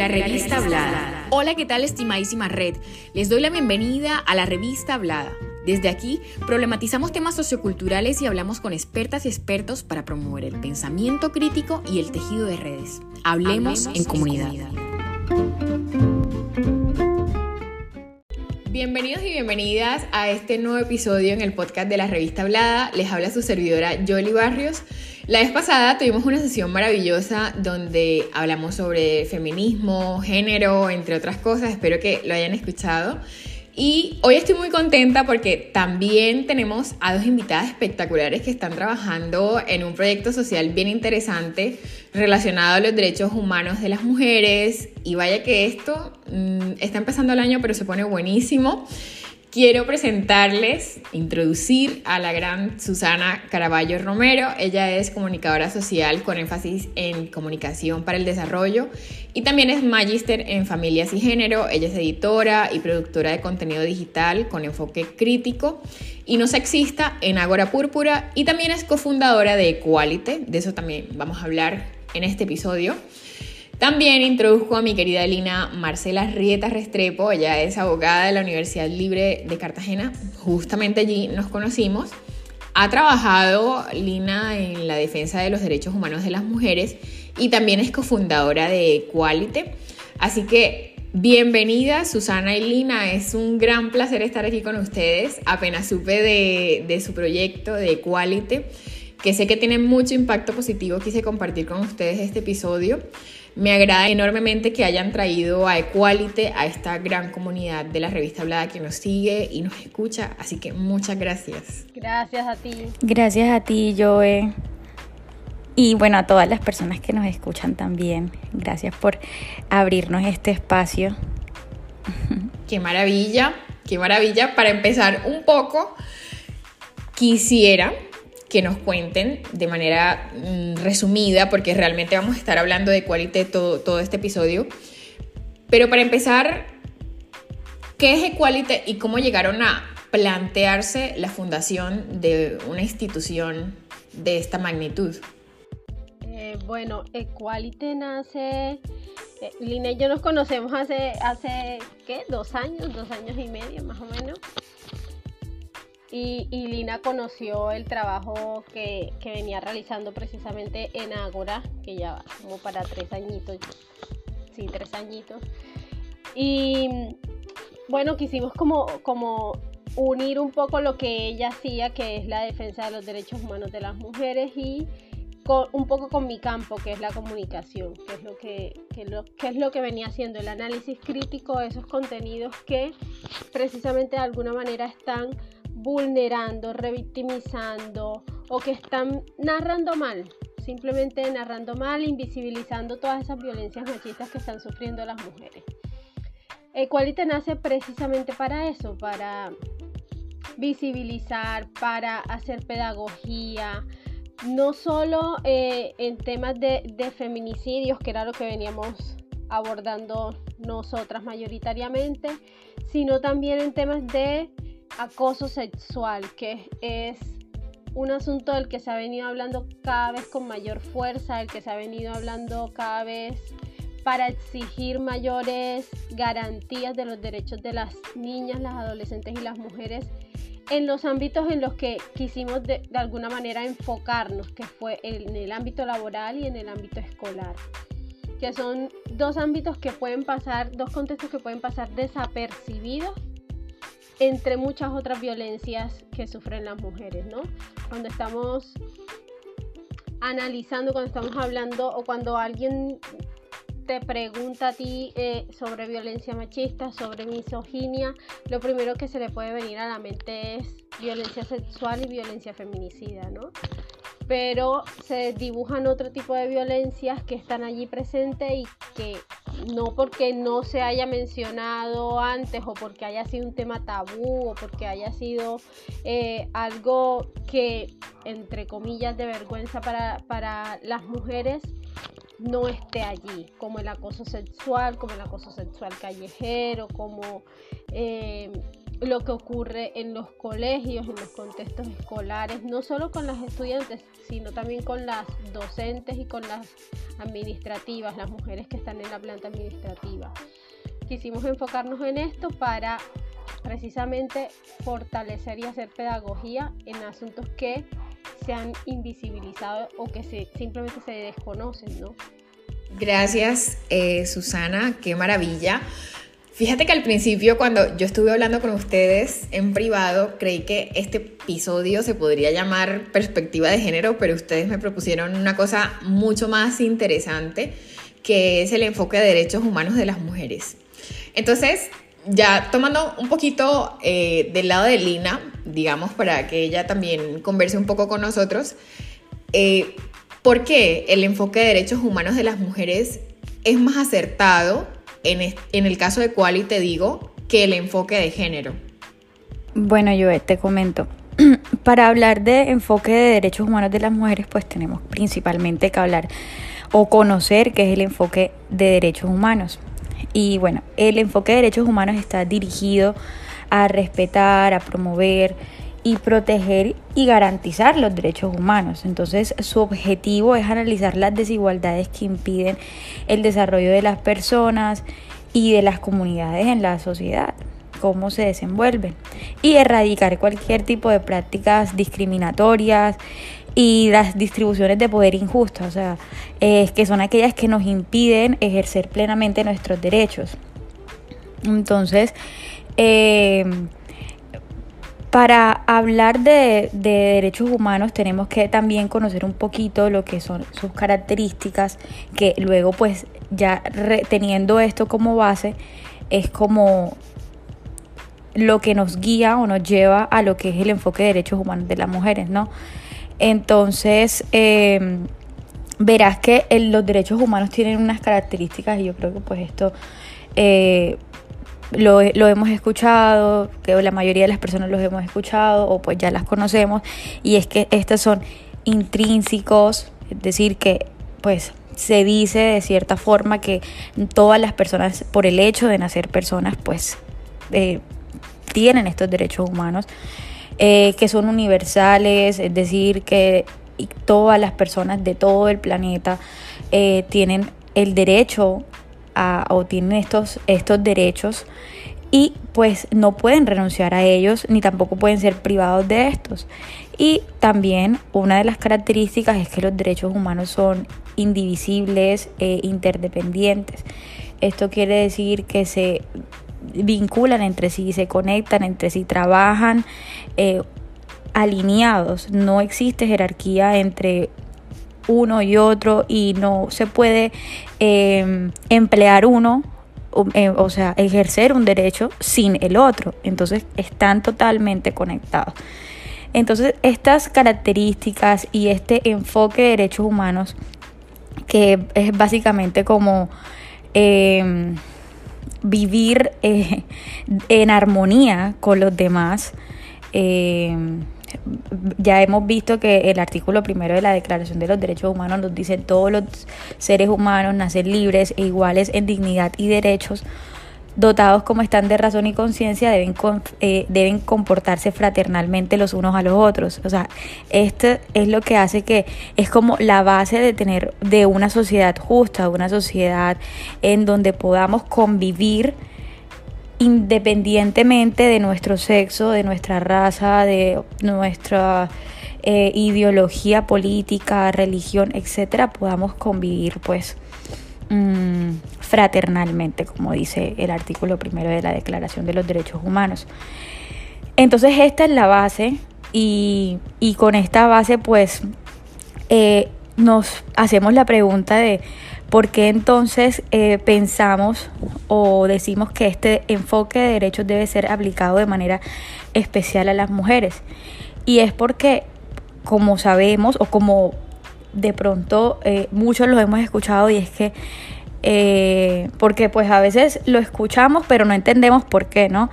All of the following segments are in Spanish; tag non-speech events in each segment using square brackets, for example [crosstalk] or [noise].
La revista Hablada. Hola, ¿qué tal, estimadísima red? Les doy la bienvenida a la revista Hablada. Desde aquí problematizamos temas socioculturales y hablamos con expertas y expertos para promover el pensamiento crítico y el tejido de redes. Hablemos, en, comunidad. Bienvenidos y bienvenidas a este nuevo episodio en el podcast de la revista Hablada. Les habla su servidora Jolie Barrios. La vez pasada tuvimos una sesión maravillosa donde hablamos sobre feminismo, género, entre otras cosas. Espero que lo hayan escuchado. Y hoy estoy muy contenta porque también tenemos a dos invitadas espectaculares que están trabajando en un proyecto social bien interesante relacionado a los derechos humanos de las mujeres. Y vaya que esto mm, está empezando el año, pero se pone buenísimo. Quiero presentarles, introducir a la gran Susana Caraballo Romero. Ella es comunicadora social con énfasis en comunicación para el desarrollo y también es magíster en familias y género. Ella es editora y productora de contenido digital con enfoque crítico y no sexista en Agora Púrpura y también es cofundadora de Equality. De eso también vamos a hablar en este episodio. También introduzco a mi querida Lina Marcela Rieta Restrepo, ella es abogada de la Universidad Libre de Cartagena, justamente allí nos conocimos. Ha trabajado Lina en la defensa de los derechos humanos de las mujeres y también es cofundadora de Equality. Así que bienvenida Susana y Lina, es un gran placer estar aquí con ustedes. Apenas supe de, de su proyecto de Equality, que sé que tiene mucho impacto positivo, quise compartir con ustedes este episodio. Me agrada enormemente que hayan traído a Equality, a esta gran comunidad de la revista Hablada que nos sigue y nos escucha. Así que muchas gracias. Gracias a ti. Gracias a ti, Joe. Y bueno, a todas las personas que nos escuchan también. Gracias por abrirnos este espacio. [laughs] Qué maravilla, qué maravilla. Para empezar un poco, quisiera que nos cuenten de manera mm, resumida, porque realmente vamos a estar hablando de Equality todo, todo este episodio. Pero para empezar, ¿qué es Equality y cómo llegaron a plantearse la fundación de una institución de esta magnitud? Eh, bueno, Equality nace, eh, Lina y yo nos conocemos hace, hace, ¿qué? Dos años, dos años y medio más o menos. Y, Lina conoció el trabajo que, venía realizando precisamente en Ágora, que ya va como para tres añitos, sí, tres añitos. Y bueno, quisimos como, unir un poco lo que ella hacía, que es la defensa de los derechos humanos de las mujeres, y un poco con mi campo, que es la comunicación, que es lo que, lo, que es lo que venía haciendo, el análisis crítico de esos contenidos que precisamente de alguna manera están vulnerando, revictimizando o que están narrando mal, simplemente narrando mal, invisibilizando todas esas violencias machistas que están sufriendo las mujeres. Equality nace precisamente para eso, para visibilizar, para hacer pedagogía, no solo eh, en temas de, de feminicidios, que era lo que veníamos abordando nosotras mayoritariamente, sino también en temas de acoso sexual, que es un asunto del que se ha venido hablando cada vez con mayor fuerza, del que se ha venido hablando cada vez para exigir mayores garantías de los derechos de las niñas, las adolescentes y las mujeres en los ámbitos en los que quisimos de, alguna manera enfocarnos, que fue en el ámbito laboral y en el ámbito escolar, que son dos ámbitos que pueden pasar, dos contextos que pueden pasar desapercibidos entre muchas otras violencias que sufren las mujeres, ¿no? Cuando estamos analizando, cuando estamos hablando o cuando alguien te pregunta a ti eh, sobre violencia machista, sobre misoginia, lo primero que se le puede venir a la mente es violencia sexual y violencia feminicida, ¿no? Pero se dibujan otro tipo de violencias que están allí presentes y que no porque no se haya mencionado antes o porque haya sido un tema tabú o porque haya sido eh, algo que, entre comillas, de vergüenza para, las mujeres, no esté allí, como el acoso sexual, como el acoso sexual callejero, como eh, lo que ocurre en los colegios, en los contextos escolares, no solo con las estudiantes, sino también con las docentes y con las administrativas, las mujeres que están en la planta administrativa. Quisimos enfocarnos en esto para precisamente fortalecer y hacer pedagogía en asuntos que se han invisibilizado o que se, simplemente se desconocen, ¿no? Gracias, eh, Susana, qué maravilla. Fíjate que al principio cuando yo estuve hablando con ustedes en privado, creí que este episodio se podría llamar perspectiva de género, pero ustedes me propusieron una cosa mucho más interesante, que es el enfoque de derechos humanos de las mujeres. Entonces, ya tomando un poquito eh, del lado de Lina, digamos, para que ella también converse un poco con nosotros, eh, ¿por qué el enfoque de derechos humanos de las mujeres es más acertado en, el caso de Quali, te digo, que el enfoque de género? Bueno, yo te comento. [clears throat] Para hablar de enfoque de derechos humanos de las mujeres, pues tenemos principalmente que hablar o conocer qué es el enfoque de derechos humanos. Y bueno, el enfoque de derechos humanos está dirigido a respetar, a promover y proteger y garantizar los derechos humanos. Entonces, su objetivo es analizar las desigualdades que impiden el desarrollo de las personas y de las comunidades en la sociedad cómo se desenvuelven y erradicar cualquier tipo de prácticas discriminatorias y las distribuciones de poder injustas, o sea, que son aquellas que nos impiden ejercer plenamente nuestros derechos. Entonces, eh, para hablar de, derechos humanos tenemos que también conocer un poquito lo que son sus características, que luego pues ya teniendo esto como base es como lo que nos guía o nos lleva a lo que es el enfoque de derechos humanos de las mujeres, ¿no? Entonces, em, verás que los derechos humanos tienen unas características y yo creo que pues esto eh, lo, lo, hemos escuchado, que la mayoría de las personas los hemos escuchado o pues ya las conocemos y es que estos son intrínsecos, es decir, que pues se dice de cierta forma que todas las personas por el hecho de nacer personas pues eh, tienen estos derechos humanos. Eh, que son universales, es decir, que todas las personas de todo el planeta eh, tienen el derecho o tienen estos, estos derechos y pues no pueden renunciar a ellos ni tampoco pueden ser privados de estos. Y también una de las características es que los derechos humanos son indivisibles e interdependientes. Esto quiere decir que se vinculan entre sí, se conectan entre sí, trabajan eh, alineados. No existe jerarquía entre uno y otro y no se puede em, emplear uno, o, eh, o sea, ejercer un derecho sin el otro. Entonces están totalmente conectados. Entonces estas características y este enfoque de derechos humanos, que es básicamente como... Eh, vivir eh, en armonía con los demás. Ya hemos visto que el artículo primero de la Declaración de los Derechos Humanos nos dice todos los seres humanos nacen libres e iguales en dignidad y derechos dotados como están de razón y conciencia, deben, eh, deben comportarse fraternalmente los unos a los otros. O sea, esto es lo que hace que es como la base de tener de una sociedad justa, una sociedad en donde podamos convivir independientemente de nuestro sexo, de nuestra raza, de nuestra eh, ideología política, religión, etcétera, podamos convivir pues Mm, fraternalmente, como dice el artículo primero de la Declaración de los Derechos Humanos. Entonces esta es la base y, con esta base pues eh, nos hacemos la pregunta de por qué entonces eh, pensamos o decimos que este enfoque de derechos debe ser aplicado de manera especial a las mujeres. Y es porque, como sabemos o como de pronto eh, muchos lo hemos escuchado y es que eh, porque pues a veces lo escuchamos pero no entendemos por qué, ¿no?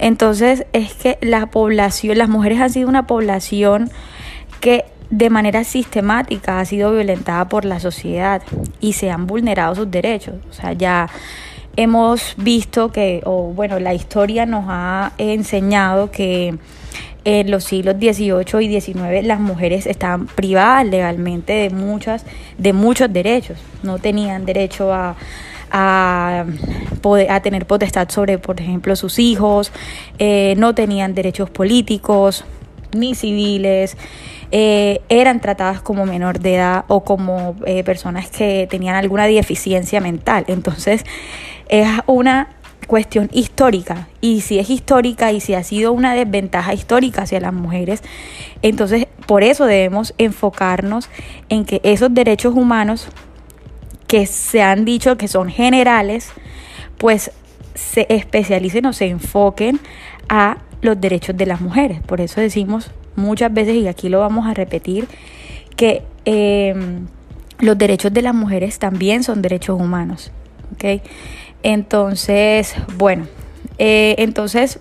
Entonces es que la población, las mujeres han sido una población que de manera sistemática ha sido violentada por la sociedad y se han vulnerado sus derechos. O sea, ya hemos visto que, o bueno, la historia nos ha enseñado que en los siglos XVIII y XIX las mujeres estaban privadas legalmente de muchas, de muchos derechos. No tenían derecho a, a, poder, a tener potestad sobre, por ejemplo, sus hijos, eh, no tenían derechos políticos ni civiles. Eh, eran tratadas como menor de edad o como eh, personas que tenían alguna deficiencia mental. Entonces, es una cuestión histórica y si es histórica y si ha sido una desventaja histórica hacia las mujeres, entonces por eso debemos enfocarnos en que esos derechos humanos que se han dicho que son generales, pues se especialicen o se enfoquen a los derechos de las mujeres. Por eso decimos muchas veces, y aquí lo vamos a repetir, que em, los derechos de las mujeres también son derechos humanos. ¿okay? Entonces, bueno, eh, entonces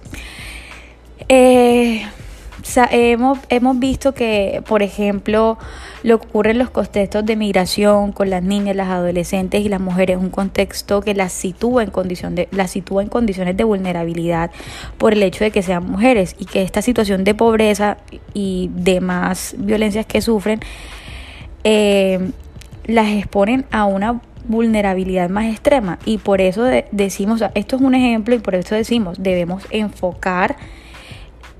eh, hemos, hemos visto que, por ejemplo, lo que ocurre en los contextos de migración con las niñas, las adolescentes y las mujeres es un contexto que las sitúa en, condición de, las sitúa en condiciones de vulnerabilidad por el hecho de que sean mujeres y que esta situación de pobreza y demás violencias que sufren eh, las exponen a una vulnerabilidad más extrema. Y por eso decimos, esto es un ejemplo y por eso decimos, debemos enfocar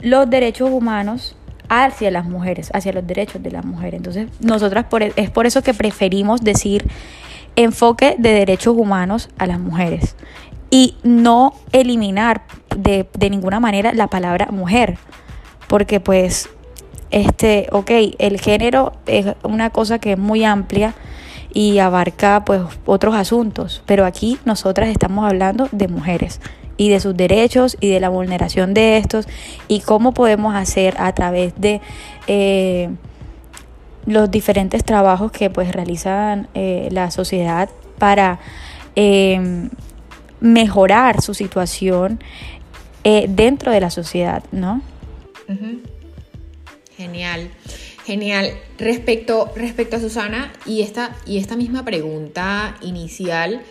los derechos humanos hacia las mujeres, hacia los derechos de las mujeres. Entonces, nosotras por, e, es por eso que preferimos decir enfoque de derechos humanos a las mujeres y no eliminar de, de ninguna manera la palabra mujer, porque pues, este, ok, el género es una cosa que es muy amplia y abarca pues otros asuntos, pero aquí nosotras estamos hablando de mujeres y de sus derechos y de la vulneración de estos y cómo podemos hacer a través de eh, los diferentes trabajos que pues realizan eh, la sociedad para em, mejorar su situación eh, dentro de la sociedad, ¿no? Genial. Genial. Respecto, respecto a Susana y esta, y esta misma pregunta inicial,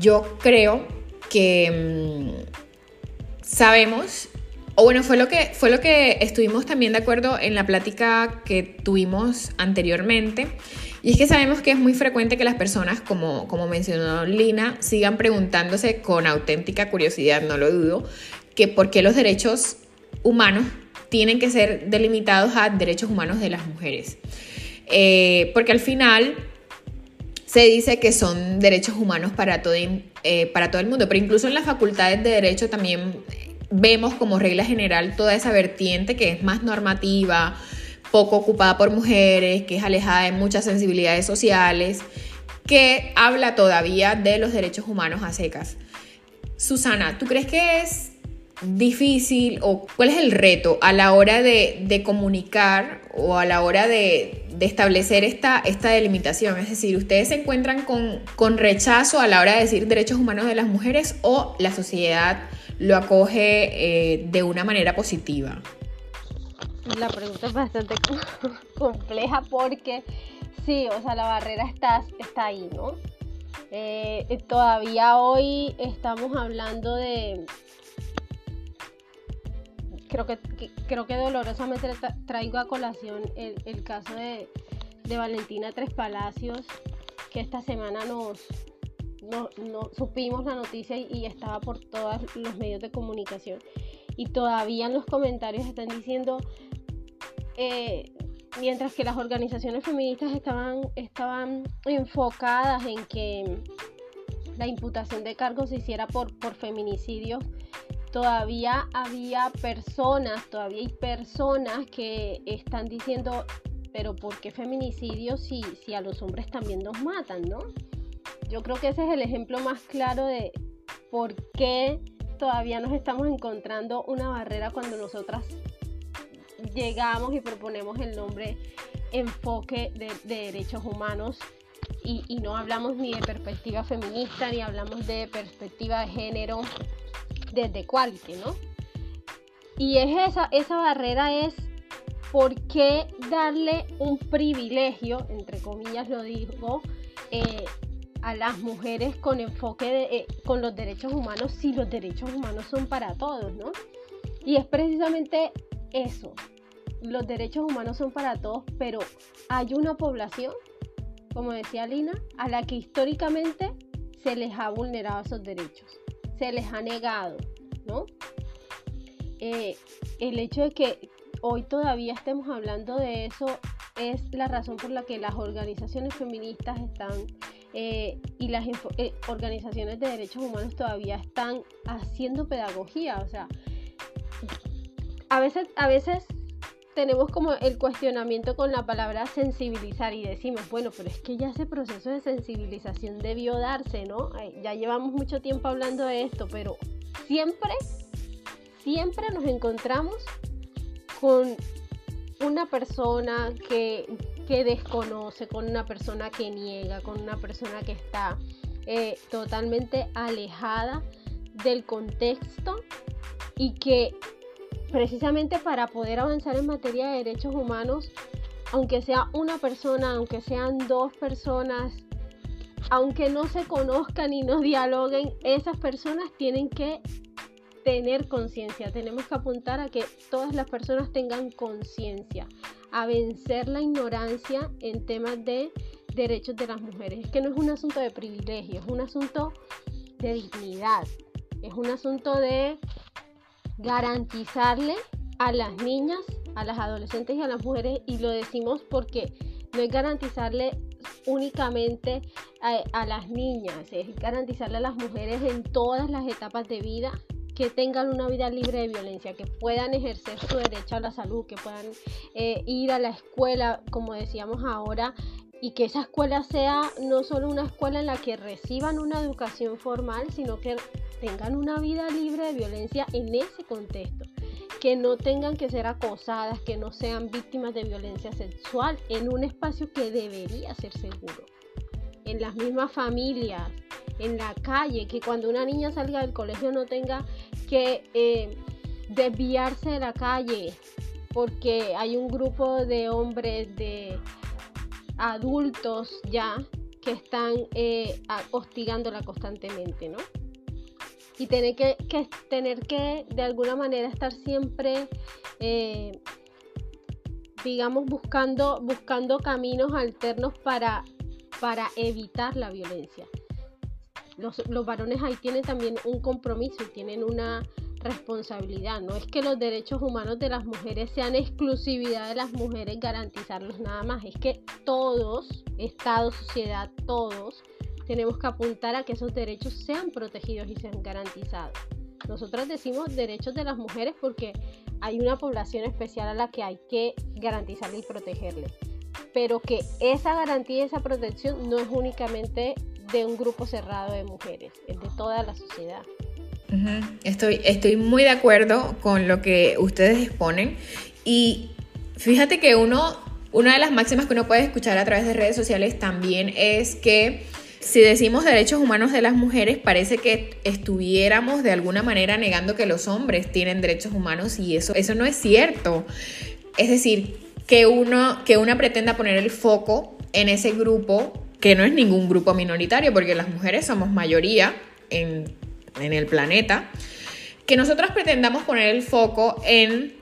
yo creo que mm, sabemos, o bueno, fue lo, que, fue lo que estuvimos también de acuerdo en la plática que tuvimos anteriormente, y es que sabemos que es muy frecuente que las personas, como, como mencionó Lina, sigan preguntándose con auténtica curiosidad, no lo dudo, que por qué los derechos humanos tienen que ser delimitados a derechos humanos de las mujeres. Eh, porque al final se dice que son derechos humanos para todo, eh, para todo el mundo, pero incluso en las facultades de derecho también vemos como regla general toda esa vertiente que es más normativa, poco ocupada por mujeres, que es alejada de muchas sensibilidades sociales, que habla todavía de los derechos humanos a secas. Susana, ¿tú crees que es difícil o cuál es el reto a la hora de, comunicar o a la hora de, establecer esta, esta, delimitación? Es decir, ¿ustedes se encuentran con, rechazo a la hora de decir derechos humanos de las mujeres o la sociedad lo acoge eh, de una manera positiva? La pregunta es bastante [laughs] compleja porque sí, o sea, la barrera está, está ahí, ¿no? Eh, todavía hoy estamos hablando de, creo que, creo que dolorosamente traigo a colación el, caso de, Valentina Tres Palacios, que esta semana nos, no, supimos la noticia y, estaba por todos los medios de comunicación. Y todavía en los comentarios están diciendo, eh, mientras que las organizaciones feministas estaban, estaban enfocadas en que la imputación de cargos se hiciera por, por feminicidio, todavía había personas, todavía hay personas que están diciendo, pero ¿por qué feminicidio si, si a los hombres también nos matan, no? Yo creo que ese es el ejemplo más claro de por qué todavía nos estamos encontrando una barrera cuando nosotras llegamos y proponemos el nombre enfoque de, derechos humanos y, y, no hablamos ni de perspectiva feminista, ni hablamos de perspectiva de género, desde quality, ¿no? Y es esa, esa barrera es por qué darle un privilegio, entre comillas lo digo, eh, a las mujeres con enfoque de, eh, con los derechos humanos si los derechos humanos son para todos, ¿no? Y es precisamente eso. Los derechos humanos son para todos, pero hay una población, como decía Lina, a la que históricamente se les ha vulnerado esos derechos, se les ha negado, ¿no? Eh, el hecho de que hoy todavía estemos hablando de eso es la razón por la que las organizaciones feministas están eh, y las eh, organizaciones de derechos humanos todavía están haciendo pedagogía. O sea, a veces, a veces tenemos como el cuestionamiento con la palabra sensibilizar y decimos, bueno, pero es que ya ese proceso de sensibilización debió darse, ¿no? Ya llevamos mucho tiempo hablando de esto, pero siempre, siempre nos encontramos con una persona que que desconoce, con una persona que niega, con una persona que está eh, totalmente alejada del contexto y que precisamente para poder avanzar en materia de derechos humanos, aunque sea una persona, aunque sean dos personas, aunque no se conozcan y no [laughs] dialoguen, esas personas tienen que tener conciencia. Tenemos que apuntar a que todas las personas tengan conciencia a vencer la ignorancia en temas de derechos de las mujeres. Es que no es un asunto de privilegio, es un asunto de dignidad, es un asunto de garantizarle a las niñas, a las adolescentes y a las mujeres, y lo decimos porque no es garantizarle únicamente a, las niñas, es garantizarle a las mujeres en todas las etapas de vida que tengan una vida libre de violencia, que puedan ejercer su derecho a la salud, que puedan eh, ir a la escuela, como decíamos ahora, y que esa escuela sea no solo una escuela en la que reciban una educación formal, sino que tengan una vida libre de violencia en ese contexto, que no tengan que ser acosadas, que no sean víctimas de violencia sexual en un espacio que debería ser seguro, en las mismas familias, en la calle, que cuando una niña salga del colegio no tenga que eh, desviarse de la calle porque hay un grupo de hombres, de adultos ya, que están eh, hostigándola constantemente, ¿no? Y tener que, tener que de alguna manera estar siempre, eh, digamos, buscando, buscando caminos alternos para, para evitar la violencia los, varones ahí tienen también un compromiso y tienen una responsabilidad. No es que los derechos humanos de las mujeres sean exclusividad de las mujeres garantizarlos nada más. Es que todos, Estado, sociedad, todos, tenemos que apuntar a que esos derechos sean protegidos y sean garantizados. Nosotros decimos derechos de las mujeres porque hay una población especial a la que hay que garantizarle y protegerle. Pero que esa garantía y esa protección no es únicamente de un grupo cerrado de mujeres, es de toda la sociedad. Estoy, estoy muy de acuerdo con lo que ustedes exponen y fíjate que uno, una de las máximas que uno puede escuchar a través de redes sociales también es que si decimos derechos humanos de las mujeres, parece que estuviéramos de alguna manera negando que los hombres tienen derechos humanos y eso, eso no es cierto. Es decir, que, uno, que una pretenda poner el foco en ese grupo que no es ningún grupo minoritario, porque las mujeres somos mayoría en, el planeta, que nosotros pretendamos poner el foco en,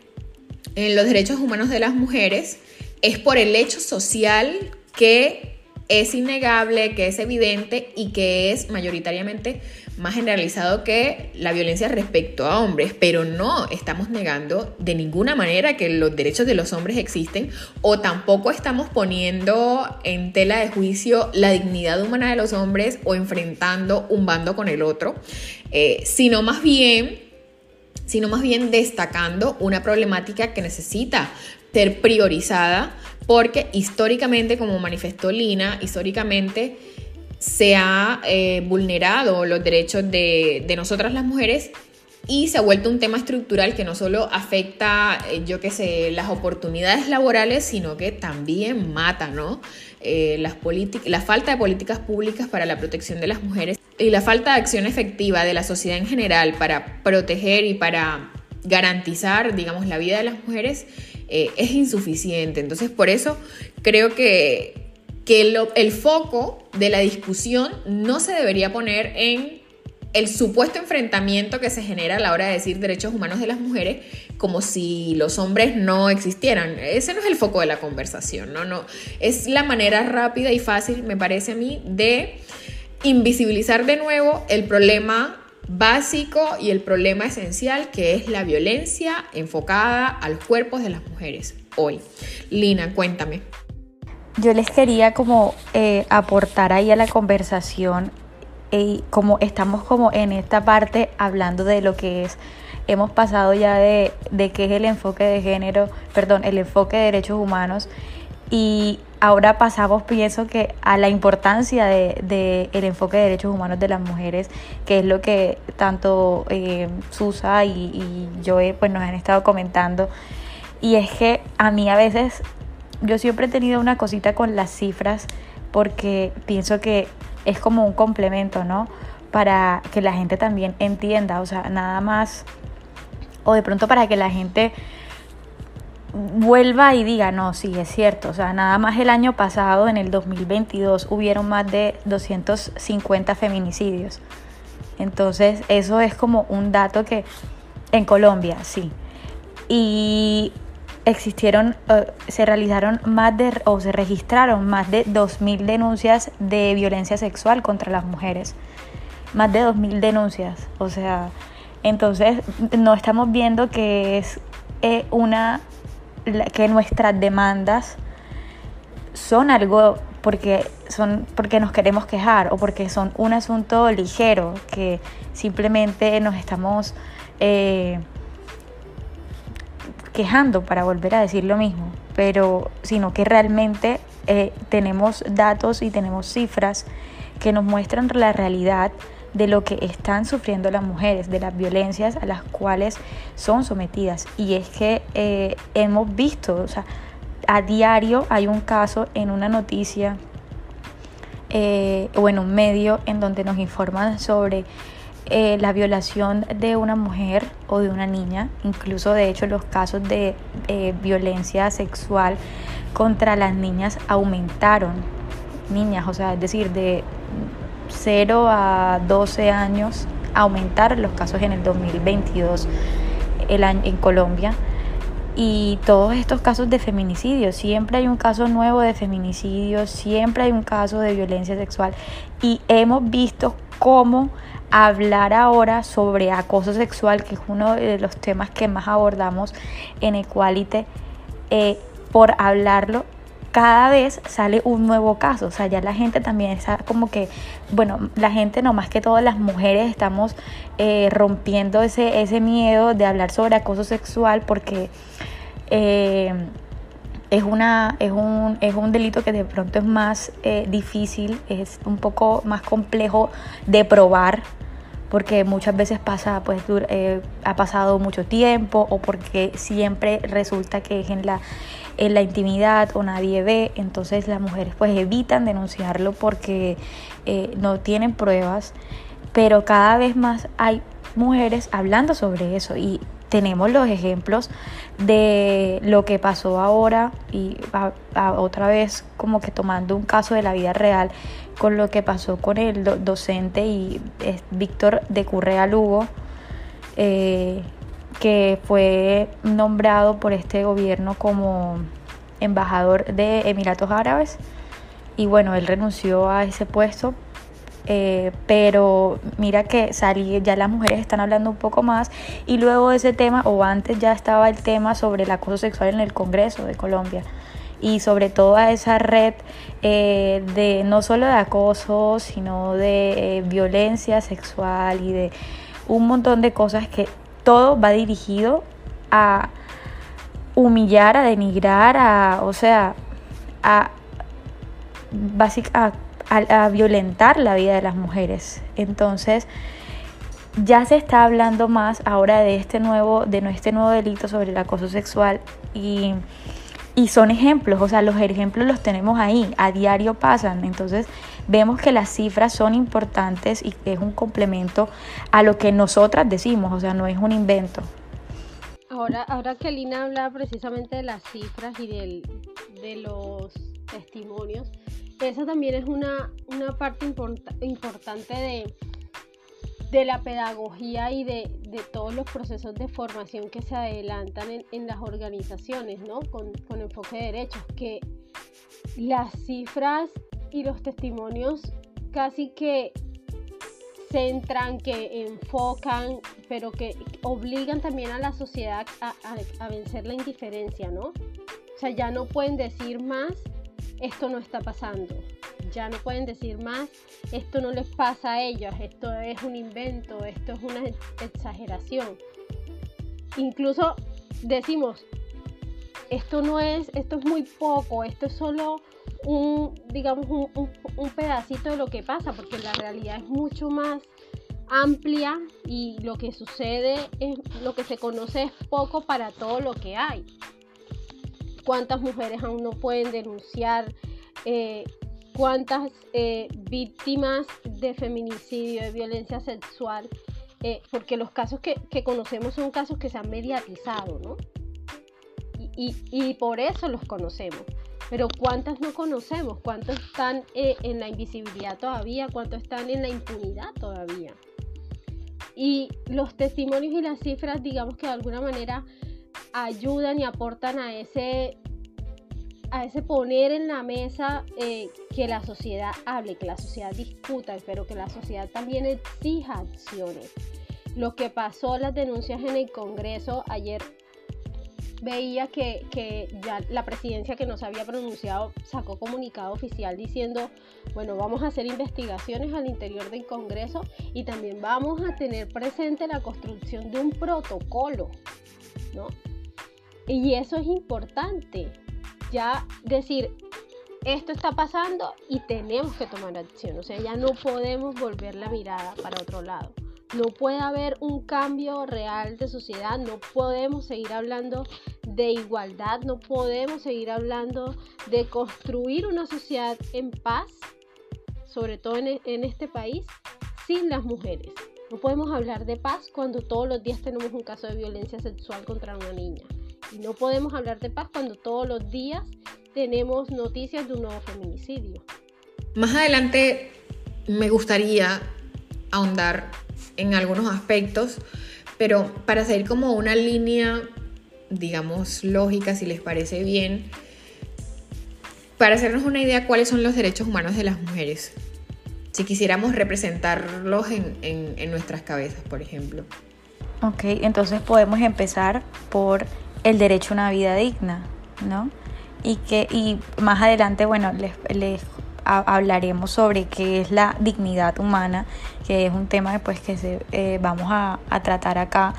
en los derechos humanos de las mujeres es por el hecho social que es innegable, que es evidente y que es mayoritariamente más generalizado que la violencia respecto a hombres, pero no estamos negando de ninguna manera que los derechos de los hombres existen o tampoco estamos poniendo en tela de juicio la dignidad humana de los hombres o enfrentando un bando con el otro, eh, sino más bien sino más bien destacando una problemática que necesita ser priorizada porque históricamente, como manifestó Lina, históricamente se ha eh, vulnerado los derechos de, nosotras las mujeres y se ha vuelto un tema estructural que no solo afecta, eh, yo qué sé, las oportunidades laborales, sino que también mata, ¿no? Eh, las la falta de políticas públicas para la protección de las mujeres y la falta de acción efectiva de la sociedad en general para proteger y para garantizar, digamos, la vida de las mujeres es insuficiente. Entonces, por eso creo que que el foco de la discusión no se debería poner en el supuesto enfrentamiento que se genera a la hora de decir derechos humanos de las mujeres como si los hombres no existieran. Ese no es el foco de la conversación, no, no. Es la manera rápida y fácil, me parece a mí, de invisibilizar de nuevo el problema básico y el problema esencial que es la violencia enfocada a los cuerpos de las mujeres hoy. Lina, cuéntame. Yo les quería como eh, aportar ahí a la conversación y como estamos como en esta parte hablando de lo que es, hemos pasado ya de, de qué es el enfoque de género, perdón, el enfoque de derechos humanos y ahora pasamos, pienso que a la importancia del de, el enfoque de derechos humanos de las mujeres, que es lo que tanto eh, Susa y, y Joe pues nos han estado comentando. Y es que a mí a veces, yo siempre he tenido una cosita con las cifras porque pienso que es como un complemento, ¿no? Para que la gente también entienda, o sea, nada más, o de pronto para que la gente vuelva y diga, no, sí, es cierto, o sea, nada más el año pasado, en el 2022, hubieron más de 250 feminicidios. Entonces, eso es como un dato que en Colombia, sí. Y existieron, eh, se realizaron más de, o se registraron más de 2.000 denuncias de violencia sexual contra las mujeres. Más de 2.000 denuncias. O sea, entonces no estamos viendo que es eh, una, que nuestras demandas son algo porque, son, porque nos queremos quejar o porque son un asunto ligero que simplemente nos estamos... Eh, quejando para volver a decir lo mismo, pero sino que realmente eh, tenemos datos y tenemos cifras que nos muestran la realidad de lo que están sufriendo las mujeres, de las violencias a las cuales son sometidas. Y es que eh, hemos visto, o sea, a diario hay un caso en una noticia eh, o en un medio en donde nos informan sobre eh, la violación de una mujer o de una niña, incluso de hecho los casos de violencia sexual contra las niñas aumentaron. Niñas, o sea, es decir, de 0 a 12 años aumentaron los casos en el 2022 el año, en Colombia. Y todos estos casos de feminicidio, siempre hay un caso nuevo de feminicidio, siempre hay un caso de violencia sexual. Y hemos visto cómo hablar ahora sobre acoso sexual, que es uno de los temas que más abordamos en Equality, eh, por hablarlo, cada vez sale un nuevo caso. O sea, ya la gente también está como que, bueno, la gente, no más que todas las mujeres, estamos eh, rompiendo ese, ese miedo de hablar sobre acoso sexual porque... Eh, es, una, es, un, es un delito que de pronto es más difícil, es un poco más complejo de probar porque muchas veces pasa, pues eh, ha pasado mucho tiempo o porque siempre resulta que es en la, en la intimidad o nadie ve, entonces las mujeres pues evitan denunciarlo porque eh, no tienen pruebas, pero cada vez más hay mujeres hablando sobre eso y tenemos los ejemplos de lo que pasó ahora y otra vez como que tomando un caso de la vida real con lo que pasó con el docente y Víctor de Currea Lugo, eh, que fue nombrado por este gobierno como embajador de Emiratos Árabes. Y bueno, él renunció a ese puesto eh, pero mira que salí, ya las mujeres están hablando un poco más y luego ese tema, o antes ya estaba el tema sobre el acoso sexual en el Congreso de Colombia y sobre toda esa red eh, de no solo de acoso, sino de eh, violencia sexual y de un montón de cosas que todo va dirigido a humillar, a denigrar, a, o sea, a, básicamente a, violentar la vida de las mujeres. Entonces, ya se está hablando más ahora de este nuevo, de este nuevo delito sobre el acoso sexual y, y, son ejemplos, o sea, los ejemplos los tenemos ahí, a diario pasan, entonces vemos que las cifras son importantes y es un complemento a lo que nosotras decimos, o sea, no es un invento. Ahora, ahora que Lina habla precisamente de las cifras y del, de los testimonios, esa también es una, una parte importante de, de la pedagogía y de, todos los procesos de formación que se adelantan en, las organizaciones, ¿no? Con, con, enfoque de derechos, que las cifras y los testimonios casi que centran, que enfocan, pero que obligan también a la sociedad a, a vencer la indiferencia, ¿no? O sea, ya no pueden decir más, esto no está pasando ya no pueden decir más, esto no les pasa a ellos, esto es un invento, esto es una exageración. Incluso decimos, esto no es, esto es muy poco, esto es solo un, digamos, un, pedacito de lo que pasa, porque la realidad es mucho más amplia y lo que sucede es lo que se conoce es poco para todo lo que hay. ¿Cuántas mujeres aún no pueden denunciar eh, cuántas eh, víctimas de feminicidio, de violencia sexual, eh, porque los casos que, conocemos son casos que se han mediatizado, ¿no? Y, por eso los conocemos. Pero ¿cuántas no conocemos? ¿Cuántos están eh, en la invisibilidad todavía? ¿Cuántos están en la impunidad todavía? Y los testimonios y las cifras, digamos que de alguna manera ayudan y aportan a ese a ese poner en la mesa eh, que la sociedad hable, que la sociedad discuta, pero que la sociedad también exija acciones. Lo que pasó, las denuncias en el Congreso ayer veía que, que, ya la presidencia que nos había pronunciado sacó comunicado oficial diciendo, bueno, vamos a hacer investigaciones al interior del Congreso y también vamos a tener presente la construcción de un protocolo, ¿no? Y eso es importante, ya decir, esto está pasando y tenemos que tomar acción. O sea, ya no podemos volver la mirada para otro lado. No puede haber un cambio real de sociedad, no podemos seguir hablando de igualdad, no podemos seguir hablando de construir una sociedad en paz, sobre todo en, en este país, sin las mujeres. No podemos hablar de paz cuando todos los días tenemos un caso de violencia sexual contra una niña. Y no podemos hablar de paz cuando todos los días tenemos noticias de un nuevo feminicidio. Más adelante me gustaría ahondar en algunos aspectos, pero para seguir como una línea, digamos, lógica, si les parece bien, para hacernos una idea cuáles son los derechos humanos de las mujeres, si quisiéramos representarlos en, en nuestras cabezas, por ejemplo. Ok, entonces podemos empezar por el derecho a una vida digna, ¿no? Y que y más adelante, bueno, les, les hablaremos sobre qué es la dignidad humana, que es un tema pues, que se, eh, vamos a, tratar acá.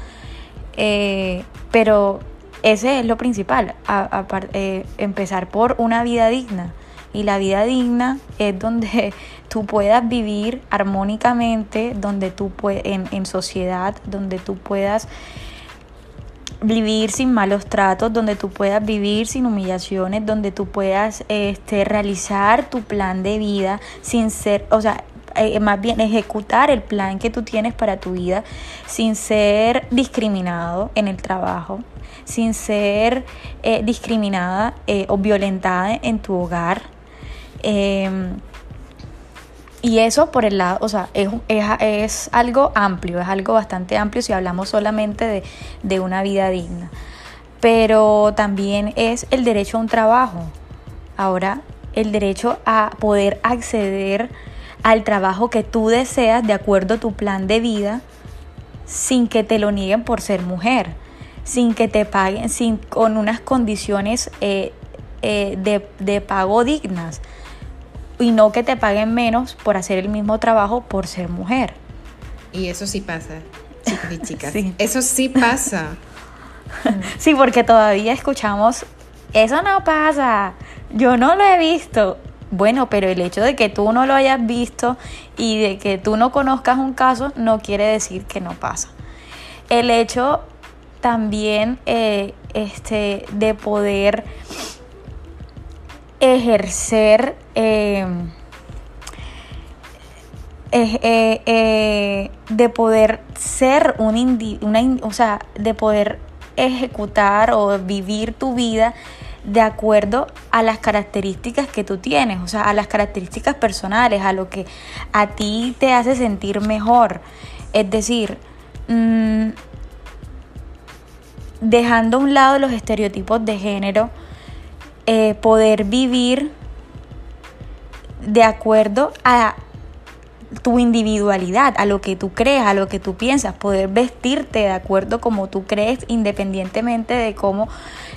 Eh, pero ese es lo principal, eh, empezar por una vida digna. Y la vida digna es donde [laughs] tú puedas vivir armónicamente, donde tú en, en sociedad, donde tú puedas vivir sin malos tratos, donde tú puedas vivir sin humillaciones, donde tú puedas este, realizar tu plan de vida sin ser, o sea, eh, más bien ejecutar el plan que tú tienes para tu vida sin ser discriminado en el trabajo, sin ser eh, discriminada eh, o violentada en tu hogar. Y eso por el lado, o sea, es, es, algo amplio, es algo bastante amplio si hablamos solamente de, de una vida digna. Pero también es el derecho a un trabajo. Ahora, el derecho a poder acceder al trabajo que tú deseas de acuerdo a tu plan de vida sin que te lo nieguen por ser mujer, sin que te paguen, sin, con unas condiciones eh, eh, de, de pago dignas y no que te paguen menos por hacer el mismo trabajo por ser mujer. Y eso sí pasa, chicos [laughs] y chicas. Eso sí pasa. [laughs] sí, porque todavía escuchamos, eso no pasa, yo no lo he visto. Bueno, pero el hecho de que tú no lo hayas visto y de que tú no conozcas un caso no quiere decir que no pasa. El hecho también eh, este, de poder ejercer em, eh, eh, de poder ser un una, o sea, de poder ejecutar o vivir tu vida de acuerdo a las características que tú tienes, o sea, a las características personales, a lo que a ti te hace sentir mejor. Es decir, mm, dejando a un lado los estereotipos de género, eh, poder vivir de acuerdo a tu individualidad, a lo que tú crees, a lo que tú piensas, poder vestirte de acuerdo como tú crees, independientemente de cómo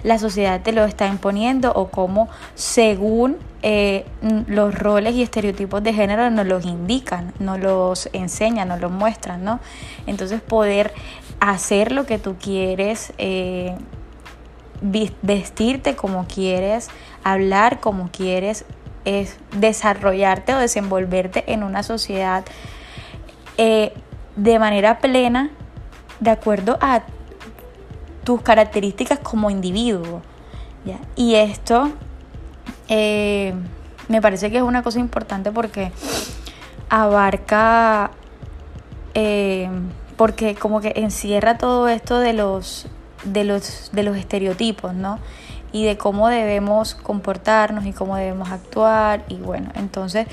la sociedad te lo está imponiendo o cómo según eh, los roles y estereotipos de género nos los indican, nos los enseñan, nos los muestran, ¿no? Entonces poder hacer lo que tú quieres, eh, vestirte como quieres, hablar como quieres, es desarrollarte o desenvolverte en una sociedad eh, de manera plena, de acuerdo a tus características como individuo. Y esto eh, me parece que es una cosa importante porque abarca, eh, porque como que encierra todo esto de los, de los, de los estereotipos, ¿no? Y de cómo debemos comportarnos y cómo debemos actuar. Y bueno, entonces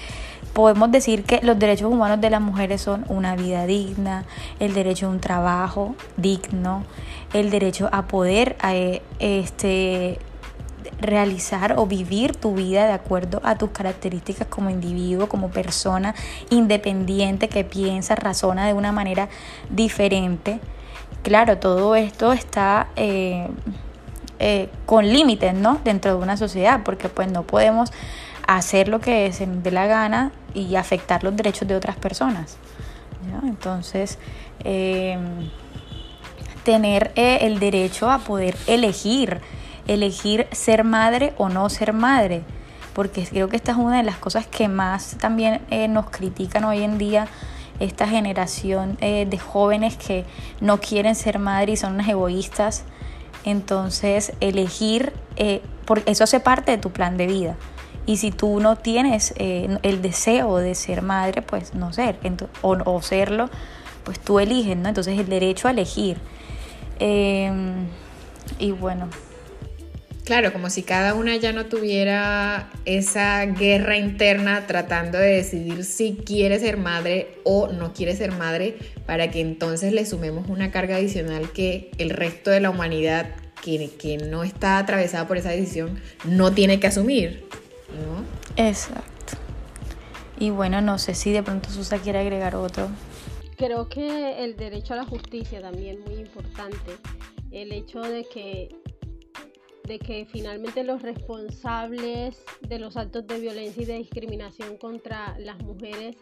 podemos decir que los derechos humanos de las mujeres son una vida digna, el derecho a un trabajo digno, el derecho a poder eh, este, realizar o vivir tu vida de acuerdo a tus características como individuo, como persona independiente que piensa, razona de una manera diferente. Claro, todo esto está eh, eh, con límites, ¿no? Dentro de una sociedad, porque pues no podemos hacer lo que se nos dé la gana y afectar los derechos de otras personas. Entonces, em, tener eh, el derecho a poder elegir, elegir ser madre o no ser madre, porque creo que esta es una de las cosas que más también eh, nos critican hoy en día esta generación eh, de jóvenes que no quieren ser madre y son unas egoístas. Entonces, elegir, porque eso hace parte de tu plan de vida. Y si tú no tienes eh, el deseo de ser madre, pues no ser, o, serlo, pues tú eliges, ¿no? Entonces el derecho a elegir. Em, y bueno. Claro, como si cada una ya no tuviera esa guerra interna tratando de decidir si quiere ser madre o no quiere ser madre, para que entonces le sumemos una carga adicional que el resto de la humanidad que, que no está atravesada por esa decisión no tiene que asumir. Exacto. Y bueno, no sé si de pronto Susa quiere agregar otro. Creo que el derecho a la justicia también muy importante. El hecho de que de que finalmente los responsables de los actos de violencia y de discriminación contra las mujeres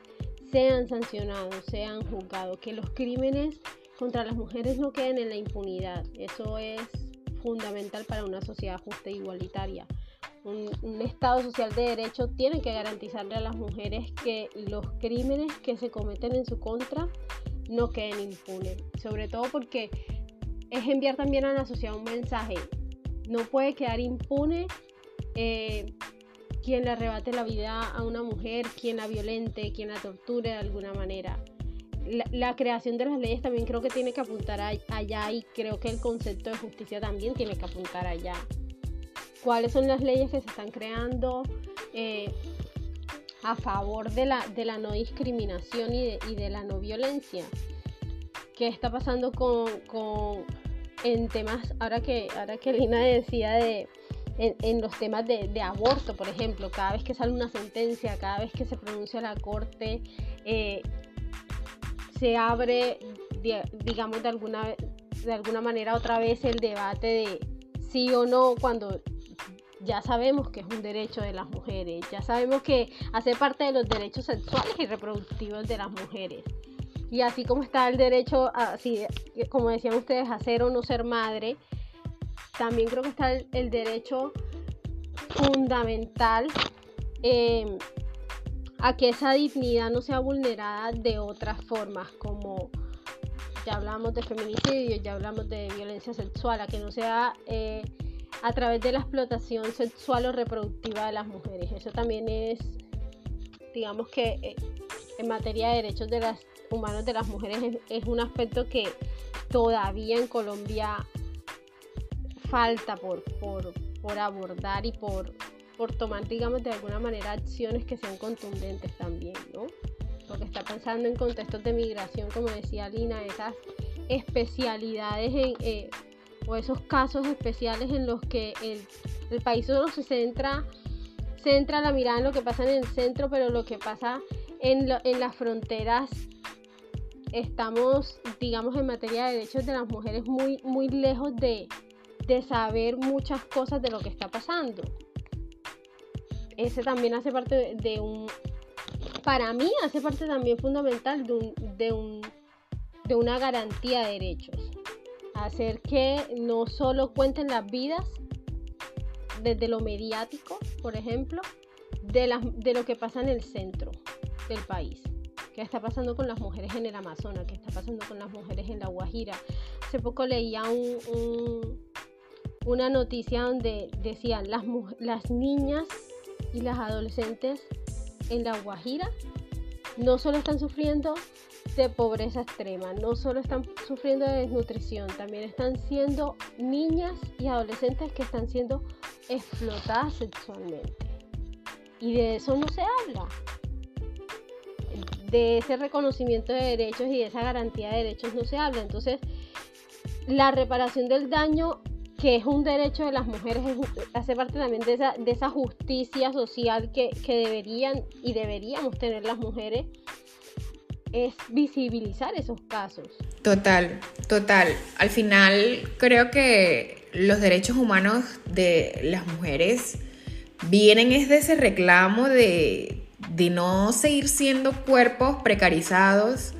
sean sancionados, sean juzgados, que los crímenes contra las mujeres no queden en la impunidad. Eso es fundamental para una sociedad justa e igualitaria un, Estado social de derecho tiene que garantizarle a las mujeres que los crímenes que se cometen en su contra no queden impunes. Sobre todo porque es enviar también a la sociedad un mensaje. No puede quedar impune eh, quien le arrebate la vida a una mujer, quien la violente, quien la torture de alguna manera. La, creación de las leyes también creo que tiene que apuntar allá y creo que el concepto de justicia también tiene que apuntar allá cuáles son las leyes que se están creando eh, a favor de la, de la no discriminación y de, la no violencia. ¿Qué está pasando con, en temas, ahora que, ahora que Lina decía de, en, los temas de, aborto, por ejemplo, cada vez que sale una sentencia, cada vez que se pronuncia la corte, eh, se abre, digamos, de alguna, de alguna manera otra vez el debate de sí o no cuando ya sabemos que es un derecho de las mujeres, ya sabemos que hace parte de los derechos sexuales y reproductivos de las mujeres. Y así como está el derecho, así como decían ustedes, a ser o no ser madre, también creo que está el, derecho fundamental em, a que esa dignidad no sea vulnerada de otras formas, como ya hablamos de feminicidio, ya hablamos de violencia sexual, a que no sea eh, a través de la explotación sexual o reproductiva de las mujeres. Eso también es, digamos que eh, en materia de derechos de las humanos de las mujeres es, un aspecto que todavía en Colombia falta por, por, por abordar y por, por tomar, digamos, de alguna manera acciones que sean contundentes también, ¿no? Porque está pensando en contextos de migración, como decía Lina, esas especialidades en, eh, o esos casos especiales en los que el, el país solo se centra, centra la mirada en lo que pasa en el centro, pero lo que pasa en, en las fronteras estamos, digamos, en materia de derechos de las mujeres muy, muy lejos de, de saber muchas cosas de lo que está pasando. Ese también hace parte de un, para mí hace parte también fundamental de, un, de, un, de una garantía de derechos. Hacer que no solo cuenten las vidas desde lo mediático, por ejemplo, de, la, de lo que pasa en el centro del país. ¿Qué está pasando con las mujeres en el Amazonas? ¿Qué está pasando con las mujeres en la Guajira? Hace poco leía un, una noticia donde decían las, las niñas y las adolescentes en la Guajira no solo están sufriendo de pobreza extrema, no solo están sufriendo de desnutrición, también están siendo niñas y adolescentes que están siendo explotadas sexualmente. Y de eso no se habla de ese reconocimiento de derechos y de esa garantía de derechos no se habla. Entonces, la reparación del daño, que es un derecho de las mujeres, hace parte también de esa, de esa justicia social que, que deberían y deberíamos tener las mujeres, es visibilizar esos casos. Total, total. Al final creo que los derechos humanos de las mujeres vienen es de ese reclamo de, de no seguir siendo cuerpos precarizados,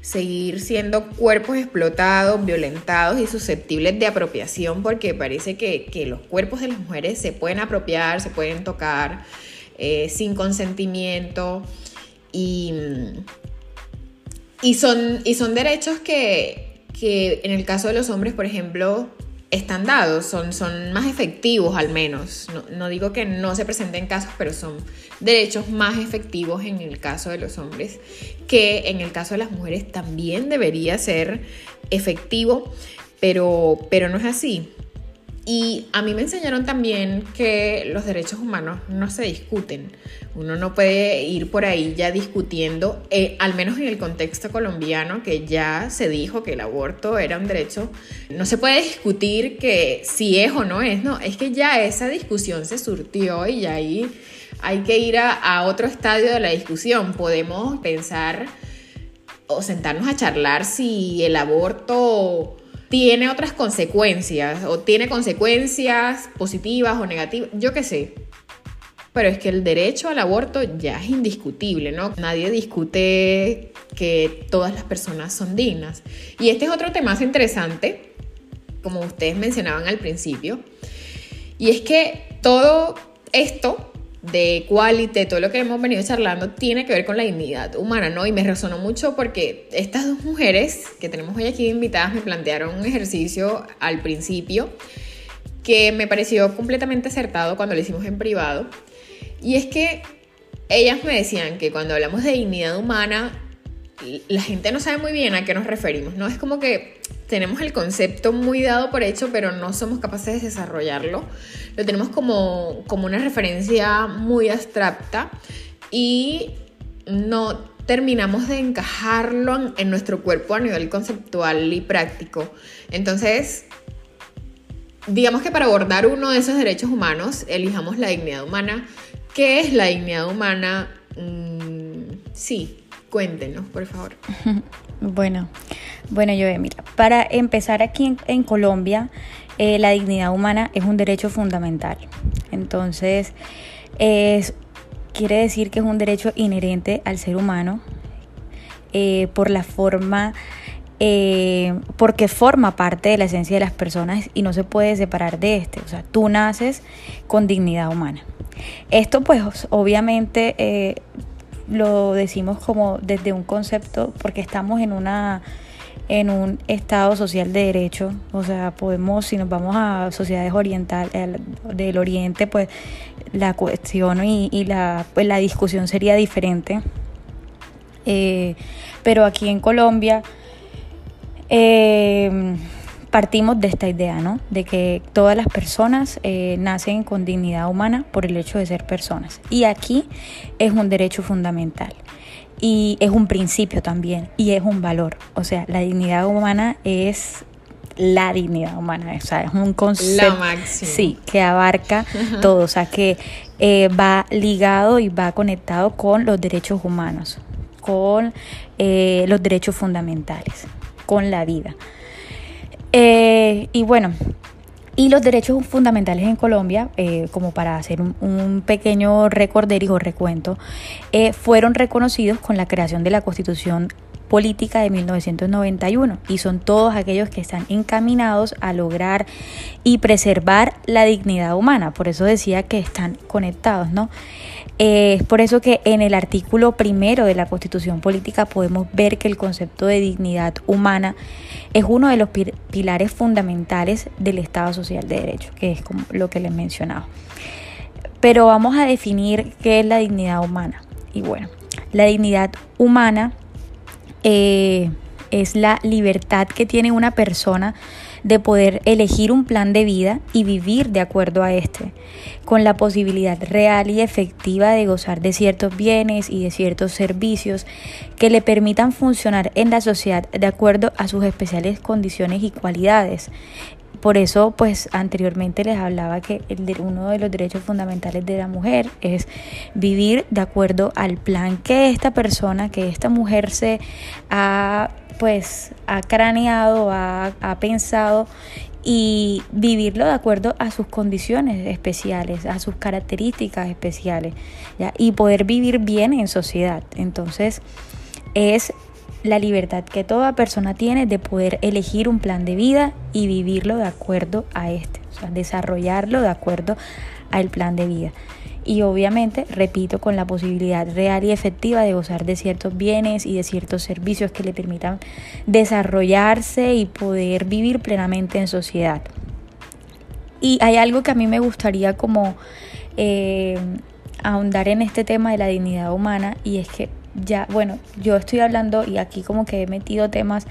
seguir siendo cuerpos explotados, violentados y susceptibles de apropiación, porque parece que, los cuerpos de las mujeres se pueden apropiar, se pueden tocar eh, sin consentimiento y, y, son, y son derechos que, que en el caso de los hombres, por ejemplo, están dados, son, son más efectivos al menos. No, digo que no se presenten casos, pero son derechos más efectivos en el caso de los hombres, que en el caso de las mujeres también debería ser efectivo, pero, pero no es así. Y a mí me enseñaron también que los derechos humanos no se discuten. Uno no puede ir por ahí ya discutiendo, eh, al menos en el contexto colombiano, que ya se dijo que el aborto era un derecho. No se puede discutir que si es o no es, no, es que ya esa discusión se surtió y ya ahí hay que ir a, otro estadio de la discusión. Podemos pensar o sentarnos a charlar si el aborto tiene otras consecuencias o tiene consecuencias positivas o negativas, yo qué sé. Pero es que el derecho al aborto ya es indiscutible, ¿no? Nadie discute que todas las personas son dignas. Y este es otro tema interesante, como ustedes mencionaban al principio, y es que todo esto de quality, todo lo que hemos venido charlando, tiene que ver con la dignidad humana, ¿no? Y me resonó mucho porque estas dos mujeres que tenemos hoy aquí invitadas me plantearon un ejercicio al principio que me pareció completamente acertado cuando lo hicimos en privado. Y es que ellas me decían que cuando hablamos de dignidad humana, la gente no sabe muy bien a qué nos referimos, ¿no? Es como que tenemos el concepto muy dado por hecho, pero no somos capaces de desarrollarlo. Lo tenemos como, como una referencia muy abstracta y no terminamos de encajarlo en, nuestro cuerpo a nivel conceptual y práctico. Entonces, digamos que para abordar uno de esos derechos humanos, elijamos la dignidad humana. ¿Qué es la dignidad humana? Mm, sí, Cuéntenos, por favor. [laughs] Bueno, bueno, yo mira, para empezar aquí en, Colombia, eh, la dignidad humana es un derecho fundamental. Entonces, es, quiere decir que es un derecho inherente al ser humano eh, por la forma, eh, porque forma parte de la esencia de las personas y no se puede separar de este. O sea, tú naces con dignidad humana. Esto pues obviamente lo decimos como desde un concepto porque estamos en una en un estado social de derecho, o sea, podemos, si nos vamos a sociedades orientales del oriente, pues la cuestión y, la, pues, la discusión sería diferente. Eh, pero aquí en Colombia, eh, partimos de esta idea, ¿no? De que todas las personas eh, nacen con dignidad humana por el hecho de ser personas. Y aquí es un derecho fundamental. Y es un principio también. Y es un valor. O sea, la dignidad humana es la dignidad humana. O sea, es un concepto. Sí, que abarca [laughs] todo. O sea, que eh, va ligado y va conectado con los derechos humanos, con eh, los derechos fundamentales, con la vida. Eh, y bueno, y los derechos fundamentales en Colombia, eh, como para hacer un, pequeño recorder o recuento, eh, fueron reconocidos con la creación de la Constitución Política de 1991 y son todos aquellos que están encaminados a lograr y preservar la dignidad humana. Por eso decía que están conectados, ¿no? Es por eso que en el artículo primero de la Constitución Política podemos ver que el concepto de dignidad humana es uno de los pilares fundamentales del Estado Social de Derecho, que es como lo que les mencionaba. Pero vamos a definir qué es la dignidad humana. Y bueno, la dignidad humana eh, es la libertad que tiene una persona de poder elegir un plan de vida y vivir de acuerdo a este, con la posibilidad real y efectiva de gozar de ciertos bienes y de ciertos servicios que le permitan funcionar en la sociedad de acuerdo a sus especiales condiciones y cualidades. Por eso, pues anteriormente les hablaba que uno de los derechos fundamentales de la mujer es vivir de acuerdo al plan que esta persona, que esta mujer se ha pues ha craneado, ha, pensado y vivirlo de acuerdo a sus condiciones especiales, a sus características especiales, y poder vivir bien en sociedad. Entonces, es la libertad que toda persona tiene de poder elegir un plan de vida y vivirlo de acuerdo a este, o sea, desarrollarlo de acuerdo al plan de vida y obviamente, repito, con la posibilidad real y efectiva de gozar de ciertos bienes y de ciertos servicios que le permitan desarrollarse y poder vivir plenamente en sociedad. Y hay algo que a mí me gustaría como eh, ahondar en este tema de la dignidad humana y es que ya, bueno, yo estoy hablando y aquí como que he metido temas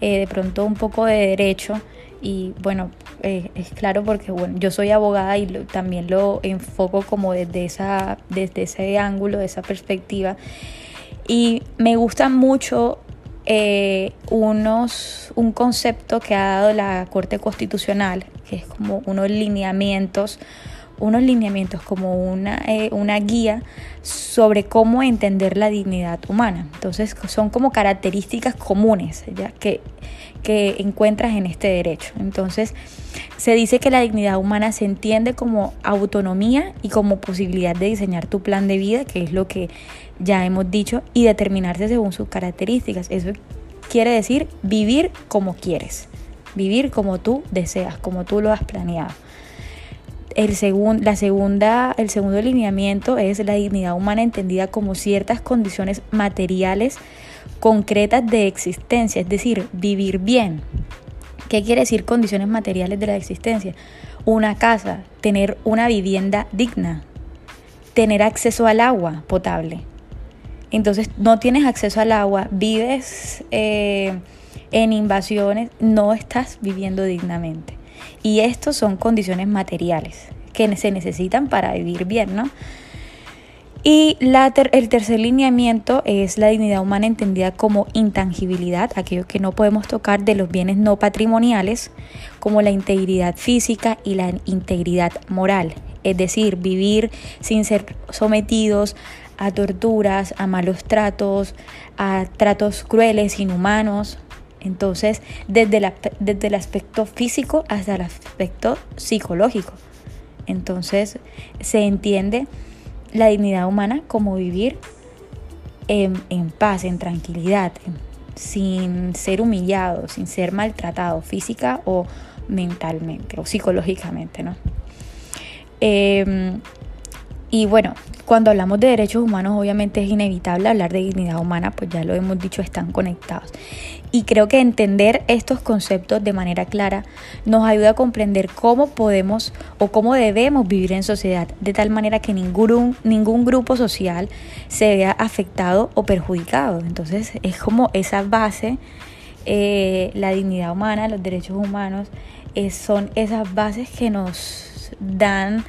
eh, de pronto un poco de derecho y bueno, eh, es claro porque bueno, yo soy abogada y también lo enfoco como desde, esa, desde ese ángulo, de esa perspectiva. Y me gusta mucho eh, unos, un concepto que ha dado la Corte Constitucional, que es como unos lineamientos unos lineamientos como una, eh, una guía sobre cómo entender la dignidad humana. Entonces son como características comunes ¿ya? Que, que encuentras en este derecho. Entonces se dice que la dignidad humana se entiende como autonomía y como posibilidad de diseñar tu plan de vida, que es lo que ya hemos dicho, y determinarse según sus características. Eso quiere decir vivir como quieres, vivir como tú deseas, como tú lo has planeado. El, la segunda, el segundo lineamiento es la dignidad humana entendida como ciertas condiciones materiales concretas de existencia, es decir, vivir bien. ¿Qué quiere decir condiciones materiales de la existencia? Una casa, tener una vivienda digna, tener acceso al agua potable. Entonces no tienes acceso al agua, vives eh, en invasiones, no estás viviendo dignamente. Y estos son condiciones materiales que se necesitan para vivir bien, ¿no? Y el tercer lineamiento es la dignidad humana entendida como intangibilidad, aquello que no podemos tocar de los bienes no patrimoniales, como la integridad física y la integridad moral, es decir, vivir sin ser sometidos a torturas, a malos tratos, a tratos crueles, inhumanos, entonces, desde, desde el aspecto físico hasta el aspecto psicológico. Entonces, se entiende la dignidad humana como vivir en, paz, en tranquilidad, sin ser humillado, sin ser maltratado física o mentalmente o psicológicamente, ¿no? Em, y bueno, cuando hablamos de derechos humanos, obviamente es inevitable hablar de dignidad humana, pues ya lo hemos dicho, están conectados. Y creo que entender estos conceptos de manera clara nos ayuda a comprender cómo podemos o cómo debemos vivir en sociedad, de tal manera que ningún, ningún grupo social se vea afectado o perjudicado. Entonces es como esa base eh, la dignidad humana, los derechos humanos, eh, son esas bases que nos dan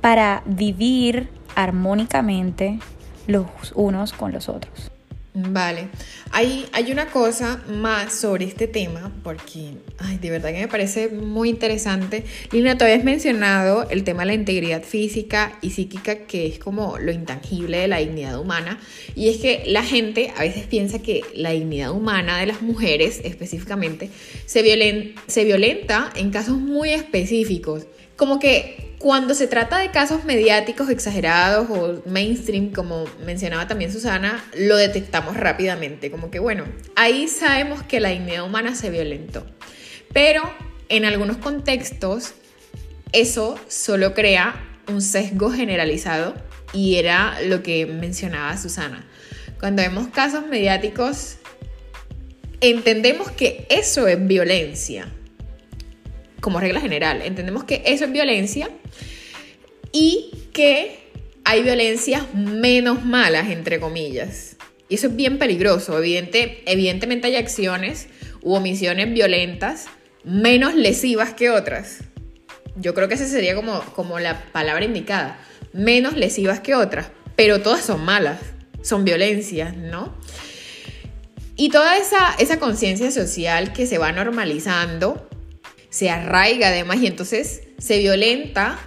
para vivir armónicamente los unos con los otros. Vale, hay, hay una cosa más sobre este tema, porque ay, de verdad que me parece muy interesante. Lina, tú habías mencionado el tema de la integridad física y psíquica, que es como lo intangible de la dignidad humana. Y es que la gente a veces piensa que la dignidad humana de las mujeres específicamente se, se violenta en casos muy específicos. Como que cuando se trata de casos mediáticos exagerados o mainstream, como mencionaba también Susana, lo detectamos rápidamente, como que bueno, ahí sabemos que la dignidad humana se violentó. Pero en algunos contextos eso solo crea un sesgo generalizado y era lo que mencionaba Susana. Cuando vemos casos mediáticos, entendemos que eso es violencia, como regla general. Entendemos que eso es violencia y que hay violencias menos malas, entre comillas. Y eso es bien peligroso. Evidente, evidentemente hay acciones u omisiones violentas menos lesivas que otras. Yo creo que esa sería como, como la palabra indicada. Menos lesivas que otras. Pero todas son malas. Son violencias, ¿no? Y toda esa, esa conciencia social que se va normalizando se arraiga además y entonces se violenta